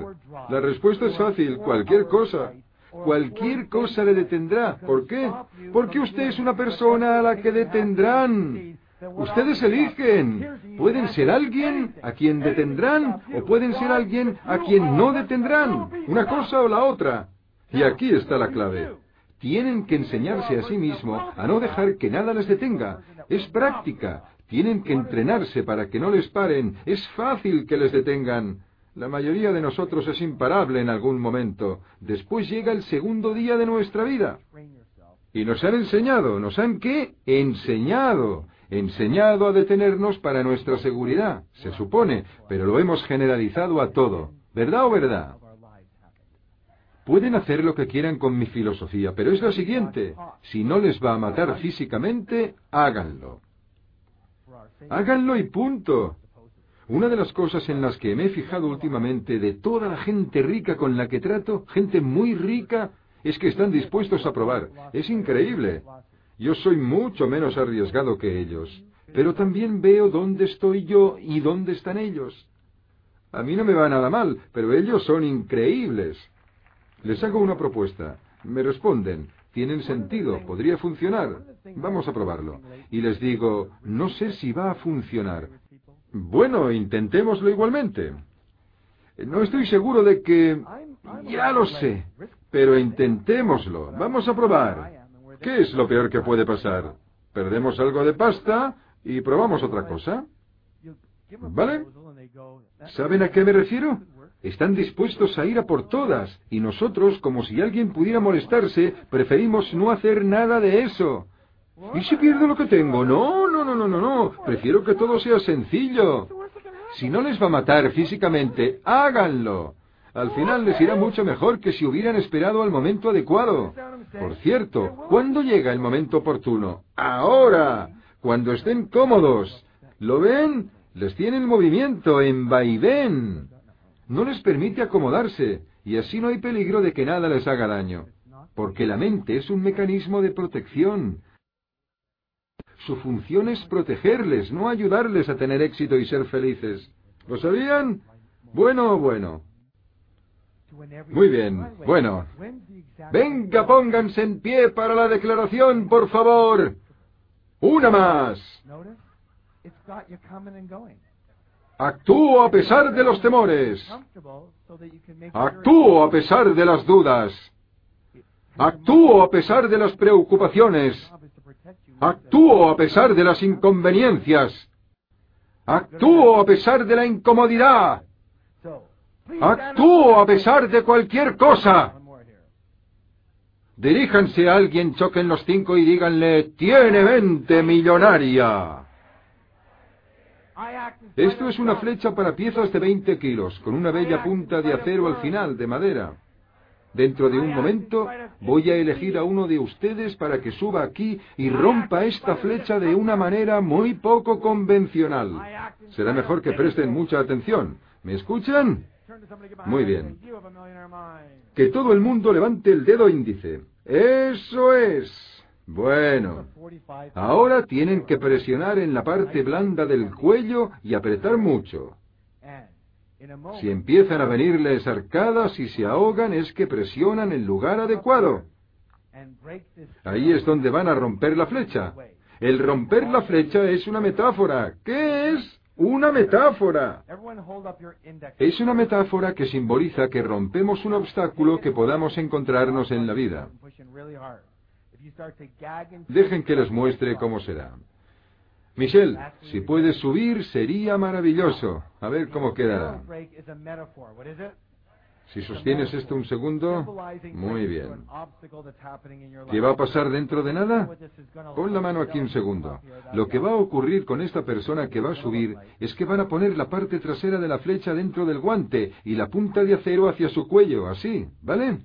La respuesta es fácil, cualquier cosa. Cualquier cosa le detendrá. ¿Por qué? Porque usted es una persona a la que detendrán. Ustedes eligen. Pueden ser alguien a quien detendrán o pueden ser alguien a quien no detendrán. Una cosa o la otra. Y aquí está la clave. Tienen que enseñarse a sí mismos a no dejar que nada les detenga. Es práctica. Tienen que entrenarse para que no les paren. Es fácil que les detengan. La mayoría de nosotros es imparable en algún momento. Después llega el segundo día de nuestra vida. Y nos han enseñado, ¿nos han qué? Enseñado. Enseñado a detenernos para nuestra seguridad, se supone, pero lo hemos generalizado a todo. ¿Verdad o verdad? Pueden hacer lo que quieran con mi filosofía, pero es la siguiente. Si no les va a matar físicamente, háganlo. Háganlo y punto. Una de las cosas en las que me he fijado últimamente de toda la gente rica con la que trato, gente muy rica, es que están dispuestos a probar. Es increíble. Yo soy mucho menos arriesgado que ellos, pero también veo dónde estoy yo y dónde están ellos. A mí no me va nada mal, pero ellos son increíbles. Les hago una propuesta. Me responden, tienen sentido, podría funcionar. Vamos a probarlo. Y les digo, no sé si va a funcionar. Bueno, intentémoslo igualmente. No estoy seguro de que... Ya lo sé, pero intentémoslo. Vamos a probar. ¿Qué es lo peor que puede pasar? Perdemos algo de pasta y probamos otra cosa. ¿Vale? ¿Saben a qué me refiero? Están dispuestos a ir a por todas, y nosotros, como si alguien pudiera molestarse, preferimos no hacer nada de eso. ¿Y si pierdo lo que tengo? No, no, no, no, no, no. Prefiero que todo sea sencillo. Si no les va a matar físicamente, háganlo. Al final les irá mucho mejor que si hubieran esperado al momento adecuado. Por cierto, ¿cuándo llega el momento oportuno? Ahora, cuando estén cómodos. ¿Lo ven? Les tiene el movimiento en vaivén no les permite acomodarse, y así no hay peligro de que nada les haga daño, porque la mente es un mecanismo de protección. Su función es protegerles, no ayudarles a tener éxito y ser felices. ¿Lo sabían? Bueno, bueno. Muy bien, bueno. Venga, pónganse en pie para la declaración, por favor. Una más. Actúo a pesar de los temores. Actúo a pesar de las dudas. Actúo a pesar de las preocupaciones. Actúo a pesar de las inconveniencias. Actúo a pesar de la incomodidad. Actúo a pesar de cualquier cosa. Diríjanse a alguien, choquen los cinco y díganle, tiene mente millonaria. Esto es una flecha para piezas de 20 kilos, con una bella punta de acero al final, de madera. Dentro de un momento voy a elegir a uno de ustedes para que suba aquí y rompa esta flecha de una manera muy poco convencional. Será mejor que presten mucha atención. ¿Me escuchan? Muy bien. Que todo el mundo levante el dedo índice. Eso es. Bueno, ahora tienen que presionar en la parte blanda del cuello y apretar mucho. Si empiezan a venirles arcadas y se ahogan es que presionan el lugar adecuado. Ahí es donde van a romper la flecha. El romper la flecha es una metáfora. ¿Qué es? Una metáfora. Es una metáfora que simboliza que rompemos un obstáculo que podamos encontrarnos en la vida. Dejen que les muestre cómo será. Michelle, si puedes subir sería maravilloso. A ver cómo quedará. Si sostienes esto un segundo, muy bien. ¿Qué va a pasar dentro de nada? Pon la mano aquí un segundo. Lo que va a ocurrir con esta persona que va a subir es que van a poner la parte trasera de la flecha dentro del guante y la punta de acero hacia su cuello, así, ¿vale?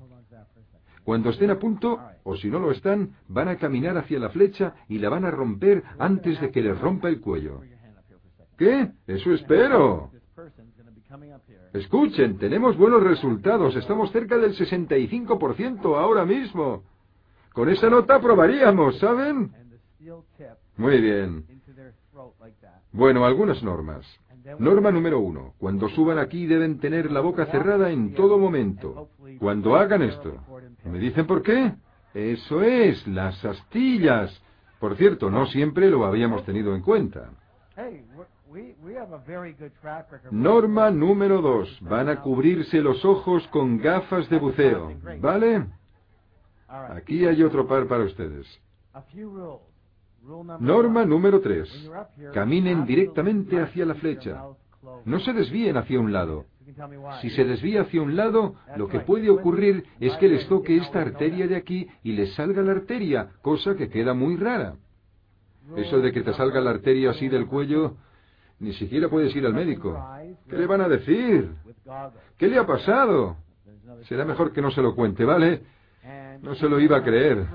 Cuando estén a punto, o si no lo están, van a caminar hacia la flecha y la van a romper antes de que les rompa el cuello. ¿Qué? Eso espero. Escuchen, tenemos buenos resultados. Estamos cerca del 65% ahora mismo. Con esa nota probaríamos, ¿saben? Muy bien. Bueno, algunas normas. Norma número uno. Cuando suban aquí deben tener la boca cerrada en todo momento. Cuando hagan esto. ¿Me dicen por qué? Eso es, las astillas. Por cierto, no siempre lo habíamos tenido en cuenta. Norma número dos. Van a cubrirse los ojos con gafas de buceo. ¿Vale? Aquí hay otro par para ustedes. Norma número tres. Caminen directamente hacia la flecha. No se desvíen hacia un lado. Si se desvía hacia un lado, lo que puede ocurrir es que les toque esta arteria de aquí y les salga la arteria, cosa que queda muy rara. Eso de que te salga la arteria así del cuello, ni siquiera puedes ir al médico. ¿Qué le van a decir? ¿Qué le ha pasado? Será mejor que no se lo cuente, ¿vale? No se lo iba a creer.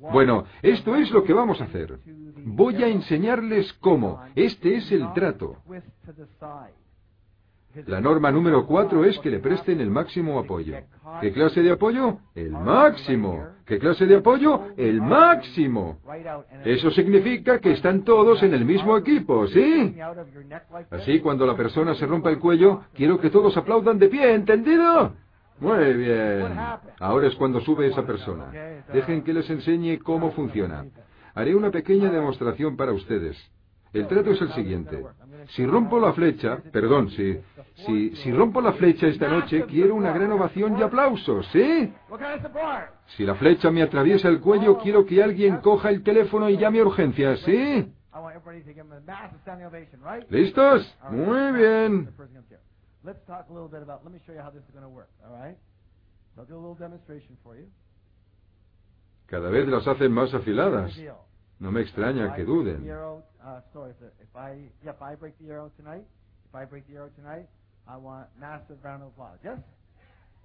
Bueno, esto es lo que vamos a hacer. Voy a enseñarles cómo. Este es el trato. La norma número cuatro es que le presten el máximo apoyo. ¿Qué clase de apoyo? El máximo. ¿Qué clase de apoyo? El máximo. Eso significa que están todos en el mismo equipo, ¿sí? Así, cuando la persona se rompa el cuello, quiero que todos aplaudan de pie, ¿entendido? Muy bien. Ahora es cuando sube esa persona. Dejen que les enseñe cómo funciona. Haré una pequeña demostración para ustedes. El trato es el siguiente. Si rompo la flecha, perdón, si, si, si rompo la flecha esta noche, quiero una gran ovación y aplausos, ¿sí? Si la flecha me atraviesa el cuello, quiero que alguien coja el teléfono y llame a urgencias, ¿sí? ¿Listos? Muy bien. Cada vez las hacen más afiladas. No me extraña que duden. Uh, story. If, if I, yeah, if I break the arrow tonight, if I break the arrow tonight, I want massive round of applause. Yes?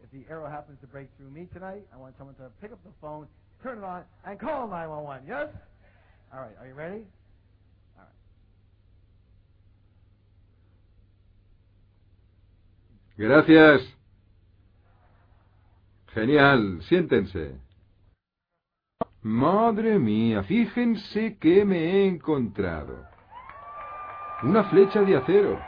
If the arrow happens to break through me tonight, I want someone to pick up the phone, turn it on, and call 911. Yes? All right. Are you ready? All right. Gracias. Genial. Siéntense. Madre mía, fíjense que me he encontrado. Una flecha de acero.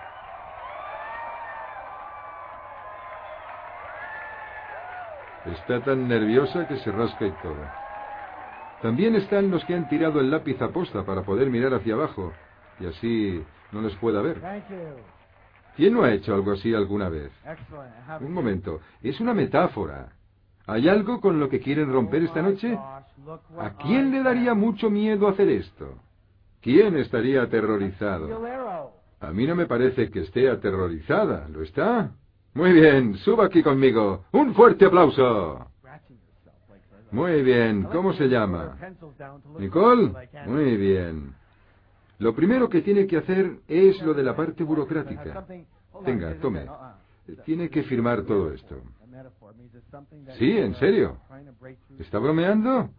Está tan nerviosa que se rasca y todo. También están los que han tirado el lápiz a posta para poder mirar hacia abajo y así no les pueda ver. ¿Quién no ha hecho algo así alguna vez? Un momento, es una metáfora. ¿Hay algo con lo que quieren romper esta noche? ¿A quién le daría mucho miedo hacer esto? ¿Quién estaría aterrorizado? A mí no me parece que esté aterrorizada, ¿lo está? Muy bien, suba aquí conmigo. Un fuerte aplauso. Muy bien, ¿cómo se llama? Nicole. Muy bien. Lo primero que tiene que hacer es lo de la parte burocrática. Tenga, tome. Tiene que firmar todo esto. Sí, en serio. ¿Está bromeando?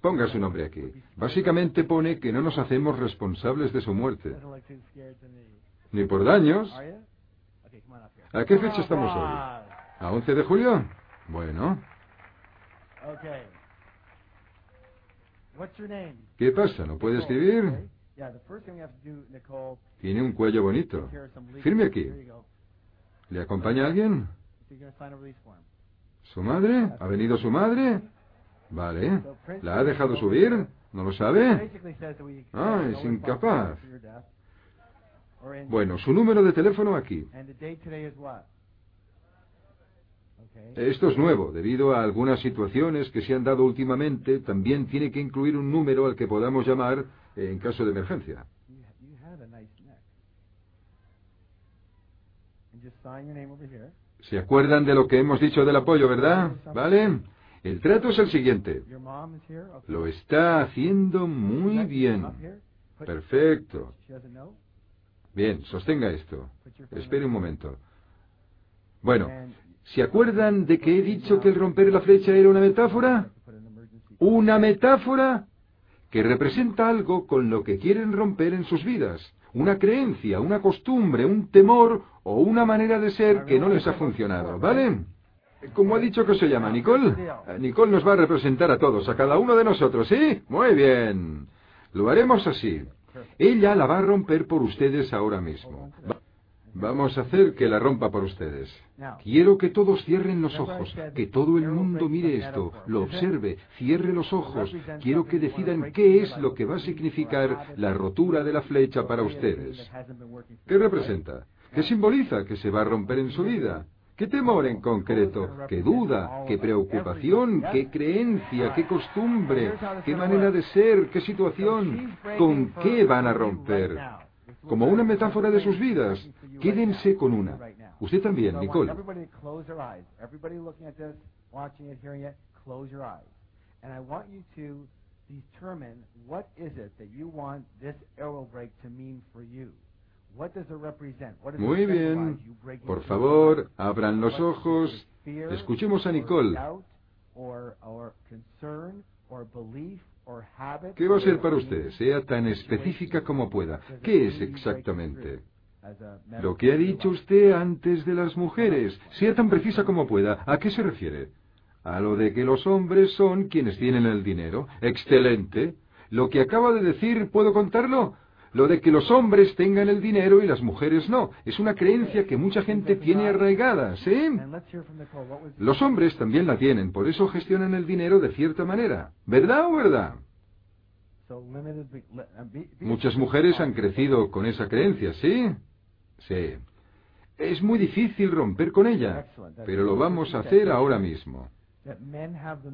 Ponga su nombre aquí. Básicamente pone que no nos hacemos responsables de su muerte. Ni por daños. ¿A qué fecha estamos hoy? ¿A 11 de julio? Bueno. ¿Qué pasa? ¿No puede escribir? Tiene un cuello bonito. Firme aquí. ¿Le acompaña alguien? ¿Su madre? ¿Ha venido su madre? Vale. ¿La ha dejado subir? ¿No lo sabe? Ah, es incapaz. Bueno, su número de teléfono aquí. Esto es nuevo. Debido a algunas situaciones que se han dado últimamente, también tiene que incluir un número al que podamos llamar en caso de emergencia. ¿Se acuerdan de lo que hemos dicho del apoyo, verdad? ¿Vale? El trato es el siguiente. Lo está haciendo muy bien. Perfecto. Bien, sostenga esto. Espere un momento. Bueno, ¿se acuerdan de que he dicho que el romper la flecha era una metáfora? Una metáfora que representa algo con lo que quieren romper en sus vidas. Una creencia, una costumbre, un temor o una manera de ser que no les ha funcionado, ¿vale? ¿Cómo ha dicho que se llama, Nicole? Eh, Nicole nos va a representar a todos, a cada uno de nosotros, ¿sí? Muy bien. Lo haremos así. Ella la va a romper por ustedes ahora mismo. Vamos a hacer que la rompa por ustedes. Quiero que todos cierren los ojos, que todo el mundo mire esto, lo observe, cierre los ojos. Quiero que decidan qué es lo que va a significar la rotura de la flecha para ustedes. ¿Qué representa? ¿Qué simboliza que se va a romper en su vida? ¿Qué temor en concreto? ¿Qué duda? ¿Qué preocupación? ¿Qué creencia? ¿Qué costumbre? ¿Qué manera de ser? ¿Qué situación? ¿Con qué van a romper? Como una metáfora de sus vidas. Quédense con una. Usted también, Nicole. determine what is it that you want this arrow break to mean for you. Muy bien. Por favor, abran los ojos. Escuchemos a Nicole. ¿Qué va a ser para usted? Sea tan específica como pueda. ¿Qué es exactamente? Lo que ha dicho usted antes de las mujeres. Sea tan precisa como pueda. ¿A qué se refiere? A lo de que los hombres son quienes tienen el dinero. Excelente. Lo que acaba de decir, ¿puedo contarlo? Lo de que los hombres tengan el dinero y las mujeres no. Es una creencia que mucha gente tiene arraigada, ¿sí? Los hombres también la tienen, por eso gestionan el dinero de cierta manera. ¿Verdad o verdad? Muchas mujeres han crecido con esa creencia, ¿sí? Sí. Es muy difícil romper con ella, pero lo vamos a hacer ahora mismo.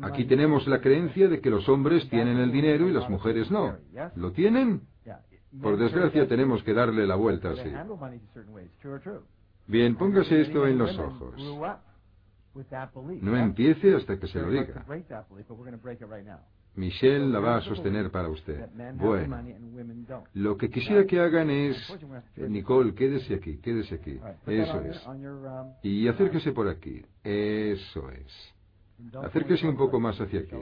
Aquí tenemos la creencia de que los hombres tienen el dinero y las mujeres no. ¿Lo tienen? Por desgracia tenemos que darle la vuelta así. Bien, póngase esto en los ojos. No empiece hasta que se lo diga. Michelle la va a sostener para usted. Bueno, lo que quisiera que hagan es... Nicole, quédese aquí, quédese aquí. Eso es. Y acérquese por aquí. Eso es. Acérquese un poco más hacia aquí.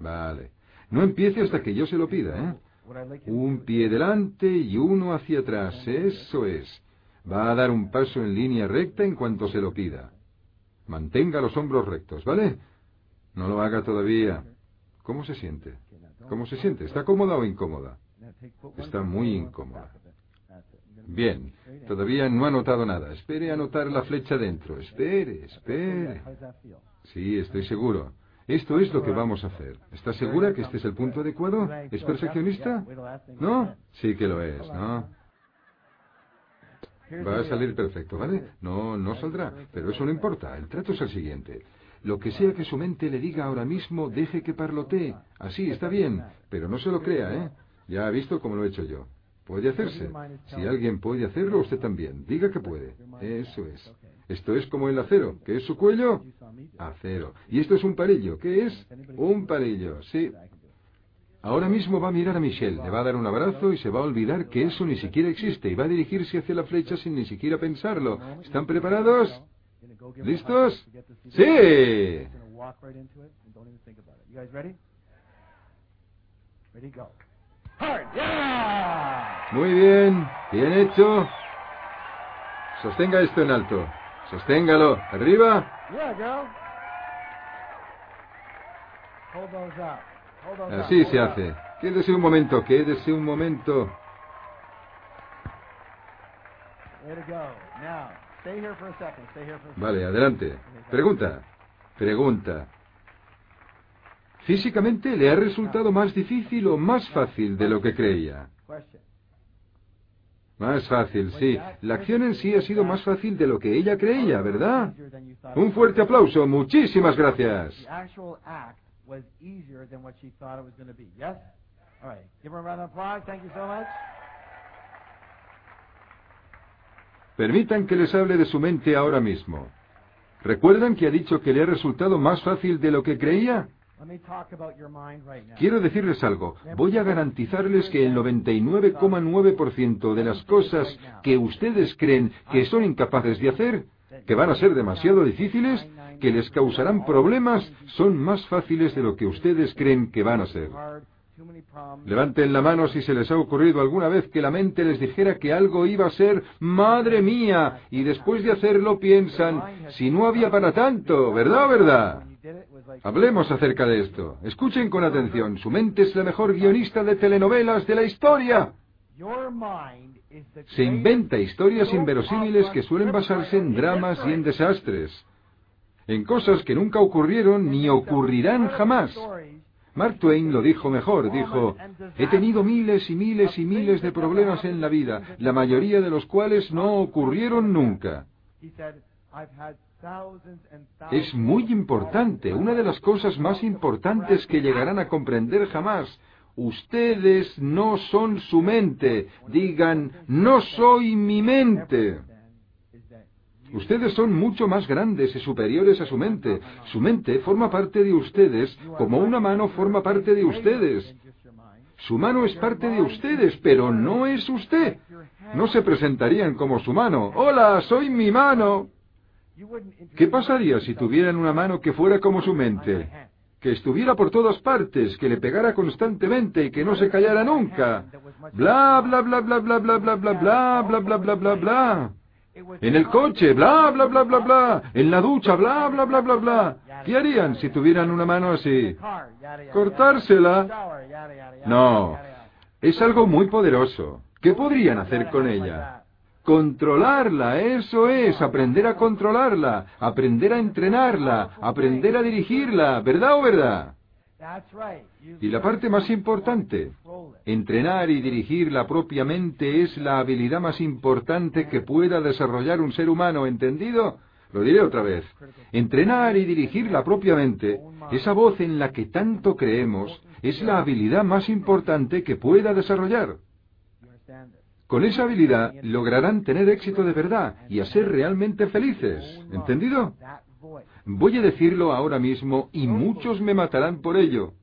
Vale. No empiece hasta que yo se lo pida, ¿eh? Un pie delante y uno hacia atrás. Eso es. Va a dar un paso en línea recta en cuanto se lo pida. Mantenga los hombros rectos, ¿vale? No lo haga todavía. ¿Cómo se siente? ¿Cómo se siente? ¿Está cómoda o incómoda? Está muy incómoda. Bien, todavía no ha notado nada. Espere a notar la flecha dentro. Espere, espere. Sí, estoy seguro. Esto es lo que vamos a hacer. ¿Estás segura que este es el punto adecuado? ¿Es perfeccionista? ¿No? Sí que lo es, ¿no? Va a salir perfecto, ¿vale? No, no saldrá, pero eso no importa. El trato es el siguiente. Lo que sea que su mente le diga ahora mismo, deje que parlotee. Así, está bien, pero no se lo crea, ¿eh? Ya ha visto cómo lo he hecho yo. Puede hacerse. Si alguien puede hacerlo, usted también. Diga que puede. Eso es. Esto es como el acero. ¿Qué es su cuello? Acero. Y esto es un palillo. ¿Qué es? Un palillo, sí. Ahora mismo va a mirar a Michelle, le va a dar un abrazo y se va a olvidar que eso ni siquiera existe y va a dirigirse hacia la flecha sin ni siquiera pensarlo. ¿Están preparados? ¿Listos? ¡Sí! Muy bien, bien hecho. Sostenga esto en alto. Sosténgalo. ¿Arriba? Así se hace. Quédese un momento, quédese un momento. Vale, adelante. Pregunta. Pregunta. ¿Físicamente le ha resultado más difícil o más fácil de lo que creía? Más fácil, sí. La acción en sí ha sido más fácil de lo que ella creía, ¿verdad? Un fuerte aplauso. Muchísimas gracias. Permitan que les hable de su mente ahora mismo. ¿Recuerdan que ha dicho que le ha resultado más fácil de lo que creía? Quiero decirles algo. Voy a garantizarles que el 99,9% de las cosas que ustedes creen que son incapaces de hacer, que van a ser demasiado difíciles, que les causarán problemas, son más fáciles de lo que ustedes creen que van a ser. Levanten la mano si se les ha ocurrido alguna vez que la mente les dijera que algo iba a ser madre mía y después de hacerlo piensan si no había para tanto, ¿verdad o verdad? Hablemos acerca de esto. Escuchen con atención. Su mente es la mejor guionista de telenovelas de la historia. Se inventa historias inverosímiles que suelen basarse en dramas y en desastres, en cosas que nunca ocurrieron ni ocurrirán jamás. Mark Twain lo dijo mejor, dijo, he tenido miles y miles y miles de problemas en la vida, la mayoría de los cuales no ocurrieron nunca. Es muy importante, una de las cosas más importantes que llegarán a comprender jamás. Ustedes no son su mente. Digan, no soy mi mente. Ustedes son mucho más grandes y superiores a su mente. Su mente forma parte de ustedes como una mano forma parte de ustedes. Su mano es parte de ustedes, pero no es usted. No se presentarían como su mano. Hola, soy mi mano. ¿Qué pasaría si tuvieran una mano que fuera como su mente? Que estuviera por todas partes, que le pegara constantemente y que no se callara nunca. Bla, bla, bla, bla, bla, bla, bla, bla, bla, bla, bla, bla, bla, bla. En el coche, bla, bla, bla, bla, bla. En la ducha, bla, bla, bla, bla, bla. ¿Qué harían si tuvieran una mano así? ¿Cortársela? No. Es algo muy poderoso. ¿Qué podrían hacer con ella? Controlarla, eso es, aprender a controlarla, aprender a entrenarla, aprender a dirigirla, ¿verdad o verdad? Y la parte más importante, entrenar y dirigirla propiamente es la habilidad más importante que pueda desarrollar un ser humano, ¿entendido? Lo diré otra vez. Entrenar y dirigirla propiamente, esa voz en la que tanto creemos, es la habilidad más importante que pueda desarrollar. Con esa habilidad lograrán tener éxito de verdad y a ser realmente felices. ¿Entendido? Voy a decirlo ahora mismo y muchos me matarán por ello.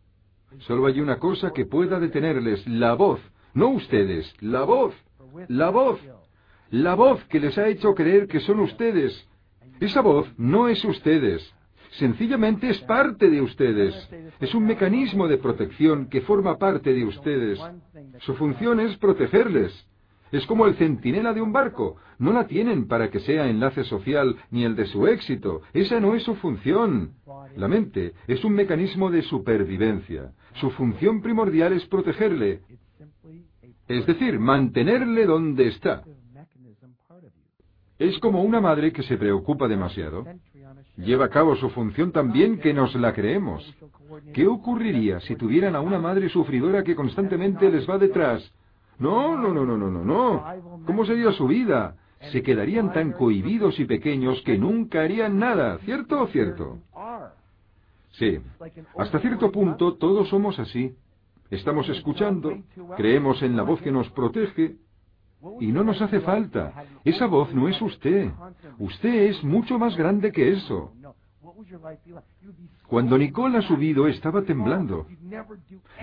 Solo hay una cosa que pueda detenerles, la voz. No ustedes, la voz. La voz. La voz que les ha hecho creer que son ustedes. Esa voz no es ustedes. Sencillamente es parte de ustedes. Es un mecanismo de protección que forma parte de ustedes. Su función es protegerles. Es como el centinela de un barco. No la tienen para que sea enlace social ni el de su éxito. Esa no es su función. La mente es un mecanismo de supervivencia. Su función primordial es protegerle. Es decir, mantenerle donde está. Es como una madre que se preocupa demasiado. Lleva a cabo su función tan bien que nos la creemos. ¿Qué ocurriría si tuvieran a una madre sufridora que constantemente les va detrás, no, no, no, no, no, no, no. ¿Cómo sería su vida? Se quedarían tan cohibidos y pequeños que nunca harían nada, ¿cierto o cierto? Sí, hasta cierto punto todos somos así. Estamos escuchando, creemos en la voz que nos protege, y no nos hace falta. Esa voz no es usted. Usted es mucho más grande que eso. Cuando Nicole ha subido estaba temblando.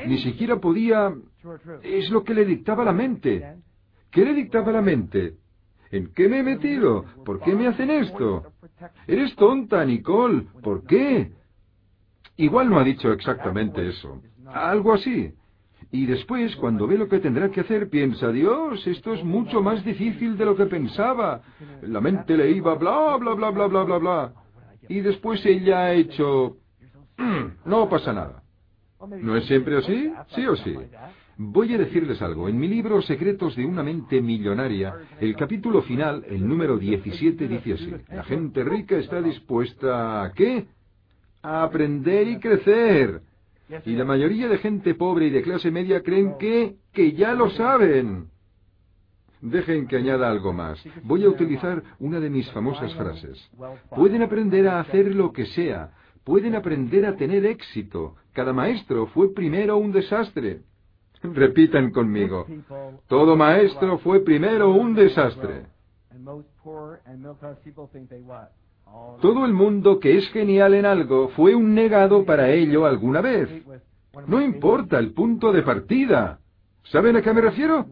Ni siquiera podía... Es lo que le dictaba la mente. ¿Qué le dictaba la mente? ¿En qué me he metido? ¿Por qué me hacen esto? Eres tonta, Nicole. ¿Por qué? Igual no ha dicho exactamente eso. Algo así. Y después, cuando ve lo que tendrá que hacer, piensa, Dios, esto es mucho más difícil de lo que pensaba. La mente le iba bla, bla, bla, bla, bla, bla, bla. Y después ella ha hecho... Mm, no pasa nada. ¿No es siempre así? Sí o sí. Voy a decirles algo. En mi libro Secretos de una mente millonaria, el capítulo final, el número 17, dice así. La gente rica está dispuesta a qué? A aprender y crecer. Y la mayoría de gente pobre y de clase media creen que, que ya lo saben. Dejen que añada algo más. Voy a utilizar una de mis famosas frases. Pueden aprender a hacer lo que sea. Pueden aprender a tener éxito. Cada maestro fue primero un desastre. Repitan conmigo. Todo maestro fue primero un desastre. Todo el mundo que es genial en algo fue un negado para ello alguna vez. No importa el punto de partida. ¿Saben a qué me refiero?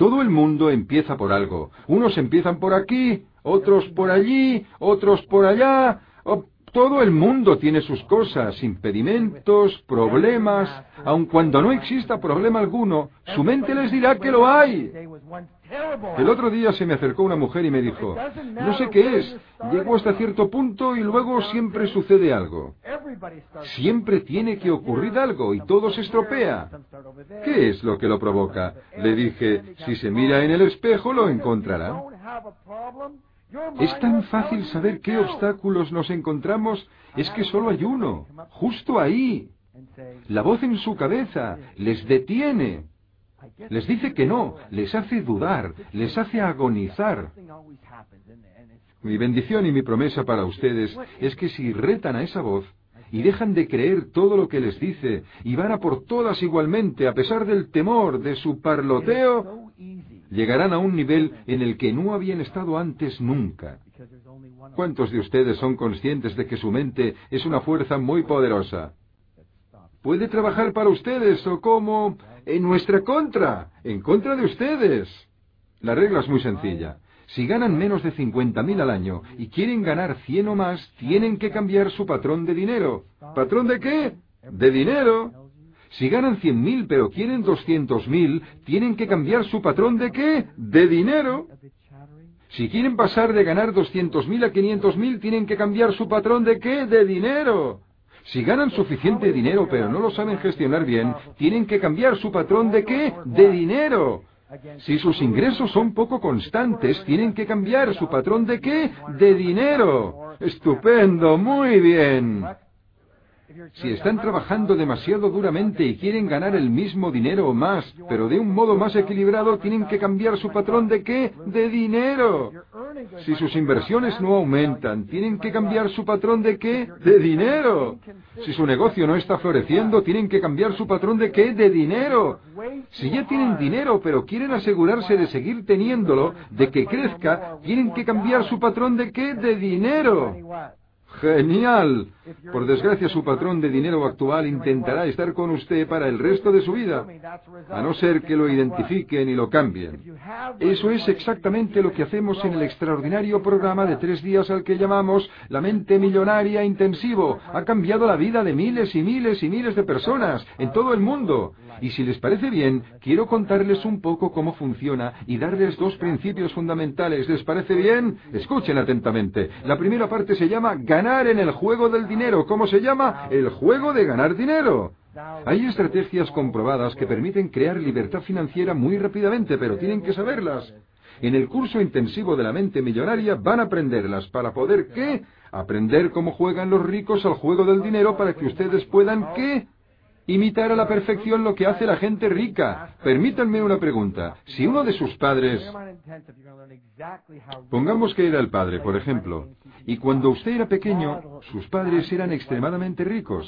Todo el mundo empieza por algo. Unos empiezan por aquí, otros por allí, otros por allá, todo el mundo tiene sus cosas, impedimentos, problemas. Aun cuando no exista problema alguno, su mente les dirá que lo hay. El otro día se me acercó una mujer y me dijo, no sé qué es, llego hasta cierto punto y luego siempre sucede algo. Siempre tiene que ocurrir algo y todo se estropea. ¿Qué es lo que lo provoca? Le dije, si se mira en el espejo lo encontrará. Es tan fácil saber qué obstáculos nos encontramos, es que solo hay uno, justo ahí. La voz en su cabeza les detiene. Les dice que no, les hace dudar, les hace agonizar. Mi bendición y mi promesa para ustedes es que si retan a esa voz y dejan de creer todo lo que les dice y van a por todas igualmente a pesar del temor de su parloteo, llegarán a un nivel en el que no habían estado antes nunca. ¿Cuántos de ustedes son conscientes de que su mente es una fuerza muy poderosa? Puede trabajar para ustedes o como en nuestra contra, en contra de ustedes. La regla es muy sencilla. Si ganan menos de 50.000 al año y quieren ganar 100 o más, tienen que cambiar su patrón de dinero. ¿Patrón de qué? De dinero. Si ganan 100.000 pero quieren 200.000, tienen que cambiar su patrón de qué? De dinero. Si quieren pasar de ganar 200.000 a 500.000, tienen que cambiar su patrón de qué? De dinero. Si ganan suficiente dinero pero no lo saben gestionar bien, tienen que cambiar su patrón de qué? De dinero. Si sus ingresos son poco constantes, tienen que cambiar su patrón de qué? De dinero. Estupendo, muy bien. Si están trabajando demasiado duramente y quieren ganar el mismo dinero o más, pero de un modo más equilibrado, tienen que cambiar su patrón de qué? De dinero. Si sus inversiones no aumentan, tienen que cambiar su patrón de qué? De dinero. Si su negocio no está floreciendo, tienen que cambiar su patrón de qué? De dinero. Si ya tienen dinero, pero quieren asegurarse de seguir teniéndolo, de que crezca, tienen que cambiar su patrón de qué? De dinero. Genial. Por desgracia, su patrón de dinero actual intentará estar con usted para el resto de su vida, a no ser que lo identifiquen y lo cambien. Eso es exactamente lo que hacemos en el extraordinario programa de tres días al que llamamos La mente millonaria intensivo. Ha cambiado la vida de miles y miles y miles de personas en todo el mundo. Y si les parece bien, quiero contarles un poco cómo funciona y darles dos principios fundamentales. ¿Les parece bien? Escuchen atentamente. La primera parte se llama ganar en el juego del dinero. ¿Cómo se llama? El juego de ganar dinero. Hay estrategias comprobadas que permiten crear libertad financiera muy rápidamente, pero tienen que saberlas. En el curso intensivo de la mente millonaria van a aprenderlas para poder qué? Aprender cómo juegan los ricos al juego del dinero para que ustedes puedan qué? Imitar a la perfección lo que hace la gente rica. Permítanme una pregunta. Si uno de sus padres... Pongamos que era el padre, por ejemplo, y cuando usted era pequeño, sus padres eran extremadamente ricos.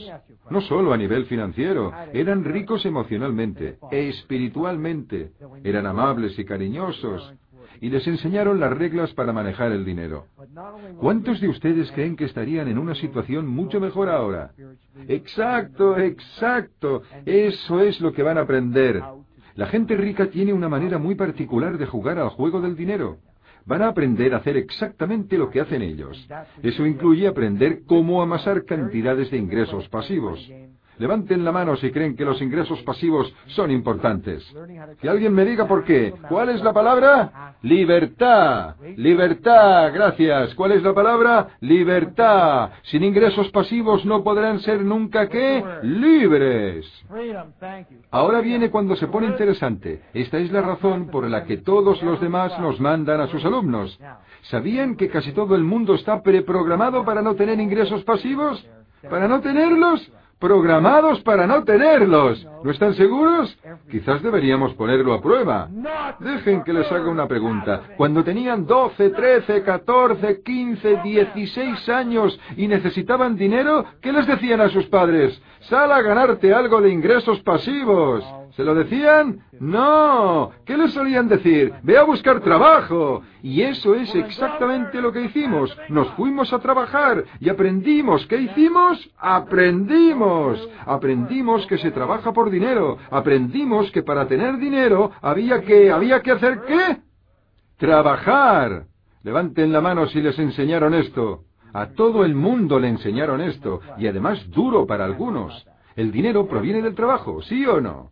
No solo a nivel financiero, eran ricos emocionalmente e espiritualmente. Eran amables y cariñosos, y les enseñaron las reglas para manejar el dinero. ¿Cuántos de ustedes creen que estarían en una situación mucho mejor ahora? Exacto, exacto. Eso es lo que van a aprender. La gente rica tiene una manera muy particular de jugar al juego del dinero. Van a aprender a hacer exactamente lo que hacen ellos. Eso incluye aprender cómo amasar cantidades de ingresos pasivos. Levanten la mano si creen que los ingresos pasivos son importantes. Que alguien me diga por qué. ¿Cuál es la palabra? Libertad. Libertad. Gracias. ¿Cuál es la palabra? Libertad. Sin ingresos pasivos no podrán ser nunca qué? Libres. Ahora viene cuando se pone interesante. Esta es la razón por la que todos los demás nos mandan a sus alumnos. ¿Sabían que casi todo el mundo está preprogramado para no tener ingresos pasivos? ¿Para no tenerlos? Programados para no tenerlos. ¿No están seguros? Quizás deberíamos ponerlo a prueba. Dejen que les haga una pregunta. Cuando tenían 12, 13, 14, 15, 16 años y necesitaban dinero, ¿qué les decían a sus padres? Sal a ganarte algo de ingresos pasivos. ¿Se lo decían? No. ¿Qué les solían decir? Ve a buscar trabajo. Y eso es exactamente lo que hicimos. Nos fuimos a trabajar y aprendimos. ¿Qué hicimos? Aprendimos. Aprendimos que se trabaja por dinero. Aprendimos que para tener dinero había que, había que hacer qué? Trabajar. Levanten la mano si les enseñaron esto. A todo el mundo le enseñaron esto, y además duro para algunos. El dinero proviene del trabajo, ¿sí o no?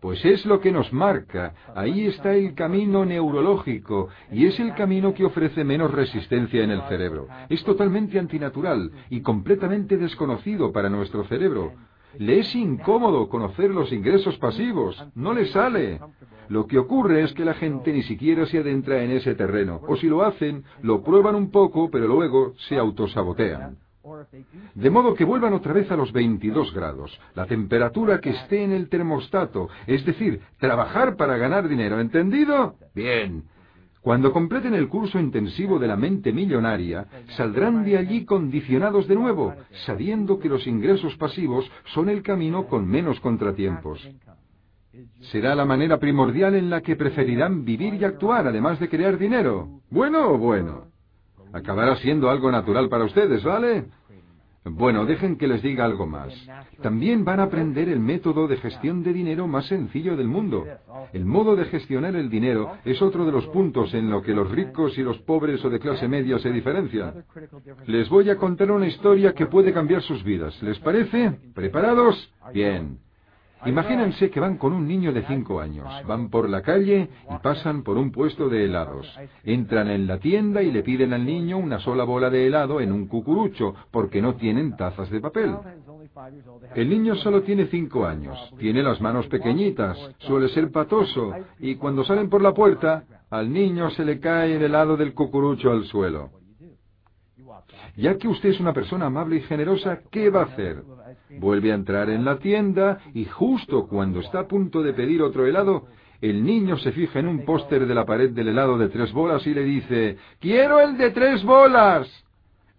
Pues es lo que nos marca, ahí está el camino neurológico, y es el camino que ofrece menos resistencia en el cerebro. Es totalmente antinatural y completamente desconocido para nuestro cerebro. Le es incómodo conocer los ingresos pasivos, no le sale. Lo que ocurre es que la gente ni siquiera se adentra en ese terreno, o si lo hacen, lo prueban un poco, pero luego se autosabotean. De modo que vuelvan otra vez a los 22 grados, la temperatura que esté en el termostato, es decir, trabajar para ganar dinero, ¿entendido? Bien. Cuando completen el curso intensivo de la mente millonaria, saldrán de allí condicionados de nuevo, sabiendo que los ingresos pasivos son el camino con menos contratiempos. Será la manera primordial en la que preferirán vivir y actuar, además de crear dinero. ¿Bueno o bueno? Acabará siendo algo natural para ustedes, ¿vale? Bueno, dejen que les diga algo más. También van a aprender el método de gestión de dinero más sencillo del mundo. El modo de gestionar el dinero es otro de los puntos en lo que los ricos y los pobres o de clase media se diferencian. Les voy a contar una historia que puede cambiar sus vidas. ¿Les parece? ¿Preparados? Bien. Imagínense que van con un niño de cinco años, van por la calle y pasan por un puesto de helados. Entran en la tienda y le piden al niño una sola bola de helado en un cucurucho, porque no tienen tazas de papel. El niño solo tiene cinco años, tiene las manos pequeñitas, suele ser patoso, y cuando salen por la puerta, al niño se le cae el helado del cucurucho al suelo. Ya que usted es una persona amable y generosa, ¿qué va a hacer? Vuelve a entrar en la tienda y justo cuando está a punto de pedir otro helado, el niño se fija en un póster de la pared del helado de tres bolas y le dice, ¡Quiero el de tres bolas!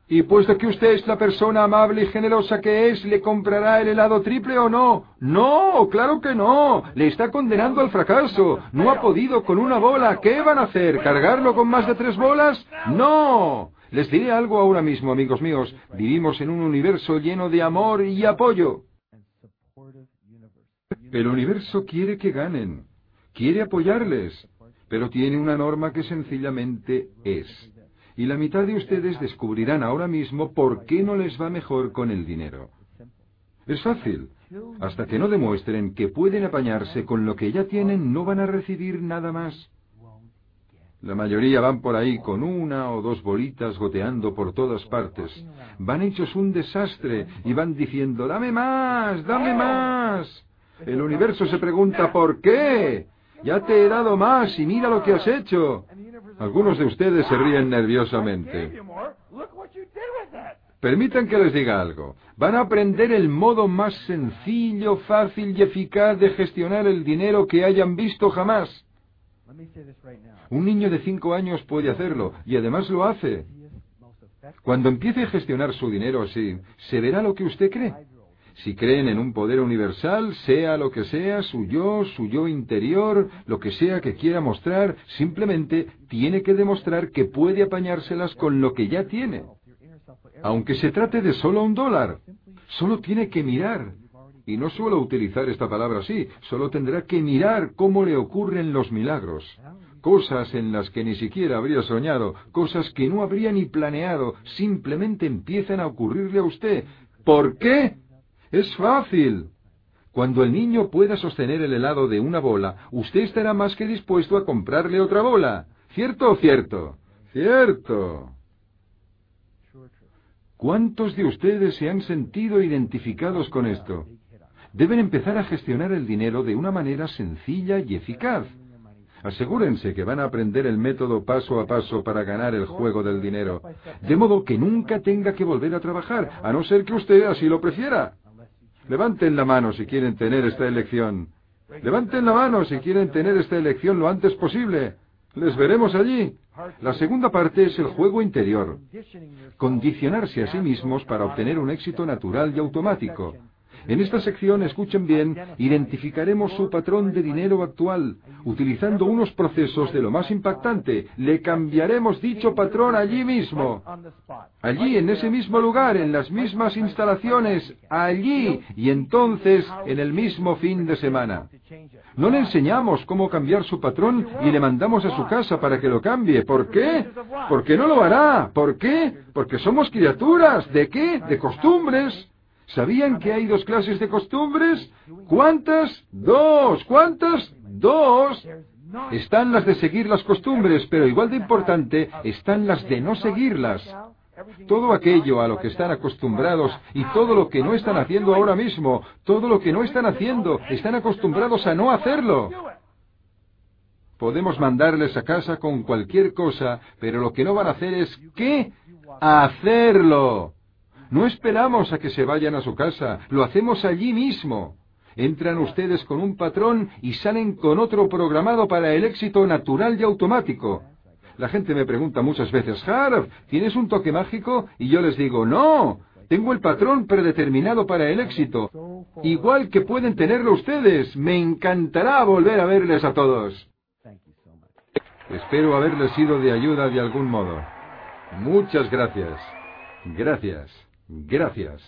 Y puesto que usted es la persona amable y generosa que es, ¿le comprará el helado triple o no? No, claro que no. Le está condenando al fracaso. No ha podido con una bola. ¿Qué van a hacer? ¿Cargarlo con más de tres bolas? No. Les diré algo ahora mismo, amigos míos. Vivimos en un universo lleno de amor y apoyo. El universo quiere que ganen, quiere apoyarles, pero tiene una norma que sencillamente es. Y la mitad de ustedes descubrirán ahora mismo por qué no les va mejor con el dinero. Es fácil. Hasta que no demuestren que pueden apañarse con lo que ya tienen, no van a recibir nada más. La mayoría van por ahí con una o dos bolitas goteando por todas partes. Van hechos un desastre y van diciendo, dame más, dame más. El universo se pregunta, ¿por qué? Ya te he dado más y mira lo que has hecho. Algunos de ustedes se ríen nerviosamente. Permitan que les diga algo. Van a aprender el modo más sencillo, fácil y eficaz de gestionar el dinero que hayan visto jamás. Un niño de cinco años puede hacerlo y además lo hace. Cuando empiece a gestionar su dinero así, se verá lo que usted cree. Si creen en un poder universal, sea lo que sea, su yo, su yo interior, lo que sea que quiera mostrar, simplemente tiene que demostrar que puede apañárselas con lo que ya tiene. Aunque se trate de solo un dólar, solo tiene que mirar, y no suelo utilizar esta palabra así, solo tendrá que mirar cómo le ocurren los milagros. Cosas en las que ni siquiera habría soñado, cosas que no habría ni planeado, simplemente empiezan a ocurrirle a usted. ¿Por qué? Es fácil. Cuando el niño pueda sostener el helado de una bola, usted estará más que dispuesto a comprarle otra bola. ¿Cierto o cierto? Cierto. ¿Cuántos de ustedes se han sentido identificados con esto? Deben empezar a gestionar el dinero de una manera sencilla y eficaz. Asegúrense que van a aprender el método paso a paso para ganar el juego del dinero, de modo que nunca tenga que volver a trabajar, a no ser que usted así lo prefiera. Levanten la mano si quieren tener esta elección. Levanten la mano si quieren tener esta elección lo antes posible. Les veremos allí. La segunda parte es el juego interior. Condicionarse a sí mismos para obtener un éxito natural y automático. En esta sección, escuchen bien, identificaremos su patrón de dinero actual, utilizando unos procesos de lo más impactante. Le cambiaremos dicho patrón allí mismo. Allí, en ese mismo lugar, en las mismas instalaciones, allí, y entonces en el mismo fin de semana. No le enseñamos cómo cambiar su patrón y le mandamos a su casa para que lo cambie. ¿Por qué? Porque no lo hará. ¿Por qué? Porque somos criaturas. ¿De qué? De costumbres. ¿Sabían que hay dos clases de costumbres? ¿Cuántas? Dos. ¿Cuántas? Dos. Están las de seguir las costumbres, pero igual de importante están las de no seguirlas. Todo aquello a lo que están acostumbrados y todo lo que no están haciendo ahora mismo, todo lo que no están haciendo, están acostumbrados a no hacerlo. Podemos mandarles a casa con cualquier cosa, pero lo que no van a hacer es ¿qué? Hacerlo. No esperamos a que se vayan a su casa, lo hacemos allí mismo. Entran ustedes con un patrón y salen con otro programado para el éxito natural y automático. La gente me pregunta muchas veces, Harv, ¿tienes un toque mágico? Y yo les digo, no, tengo el patrón predeterminado para el éxito. Igual que pueden tenerlo ustedes. Me encantará volver a verles a todos. Espero haberles sido de ayuda de algún modo. Muchas gracias. Gracias. Gracias.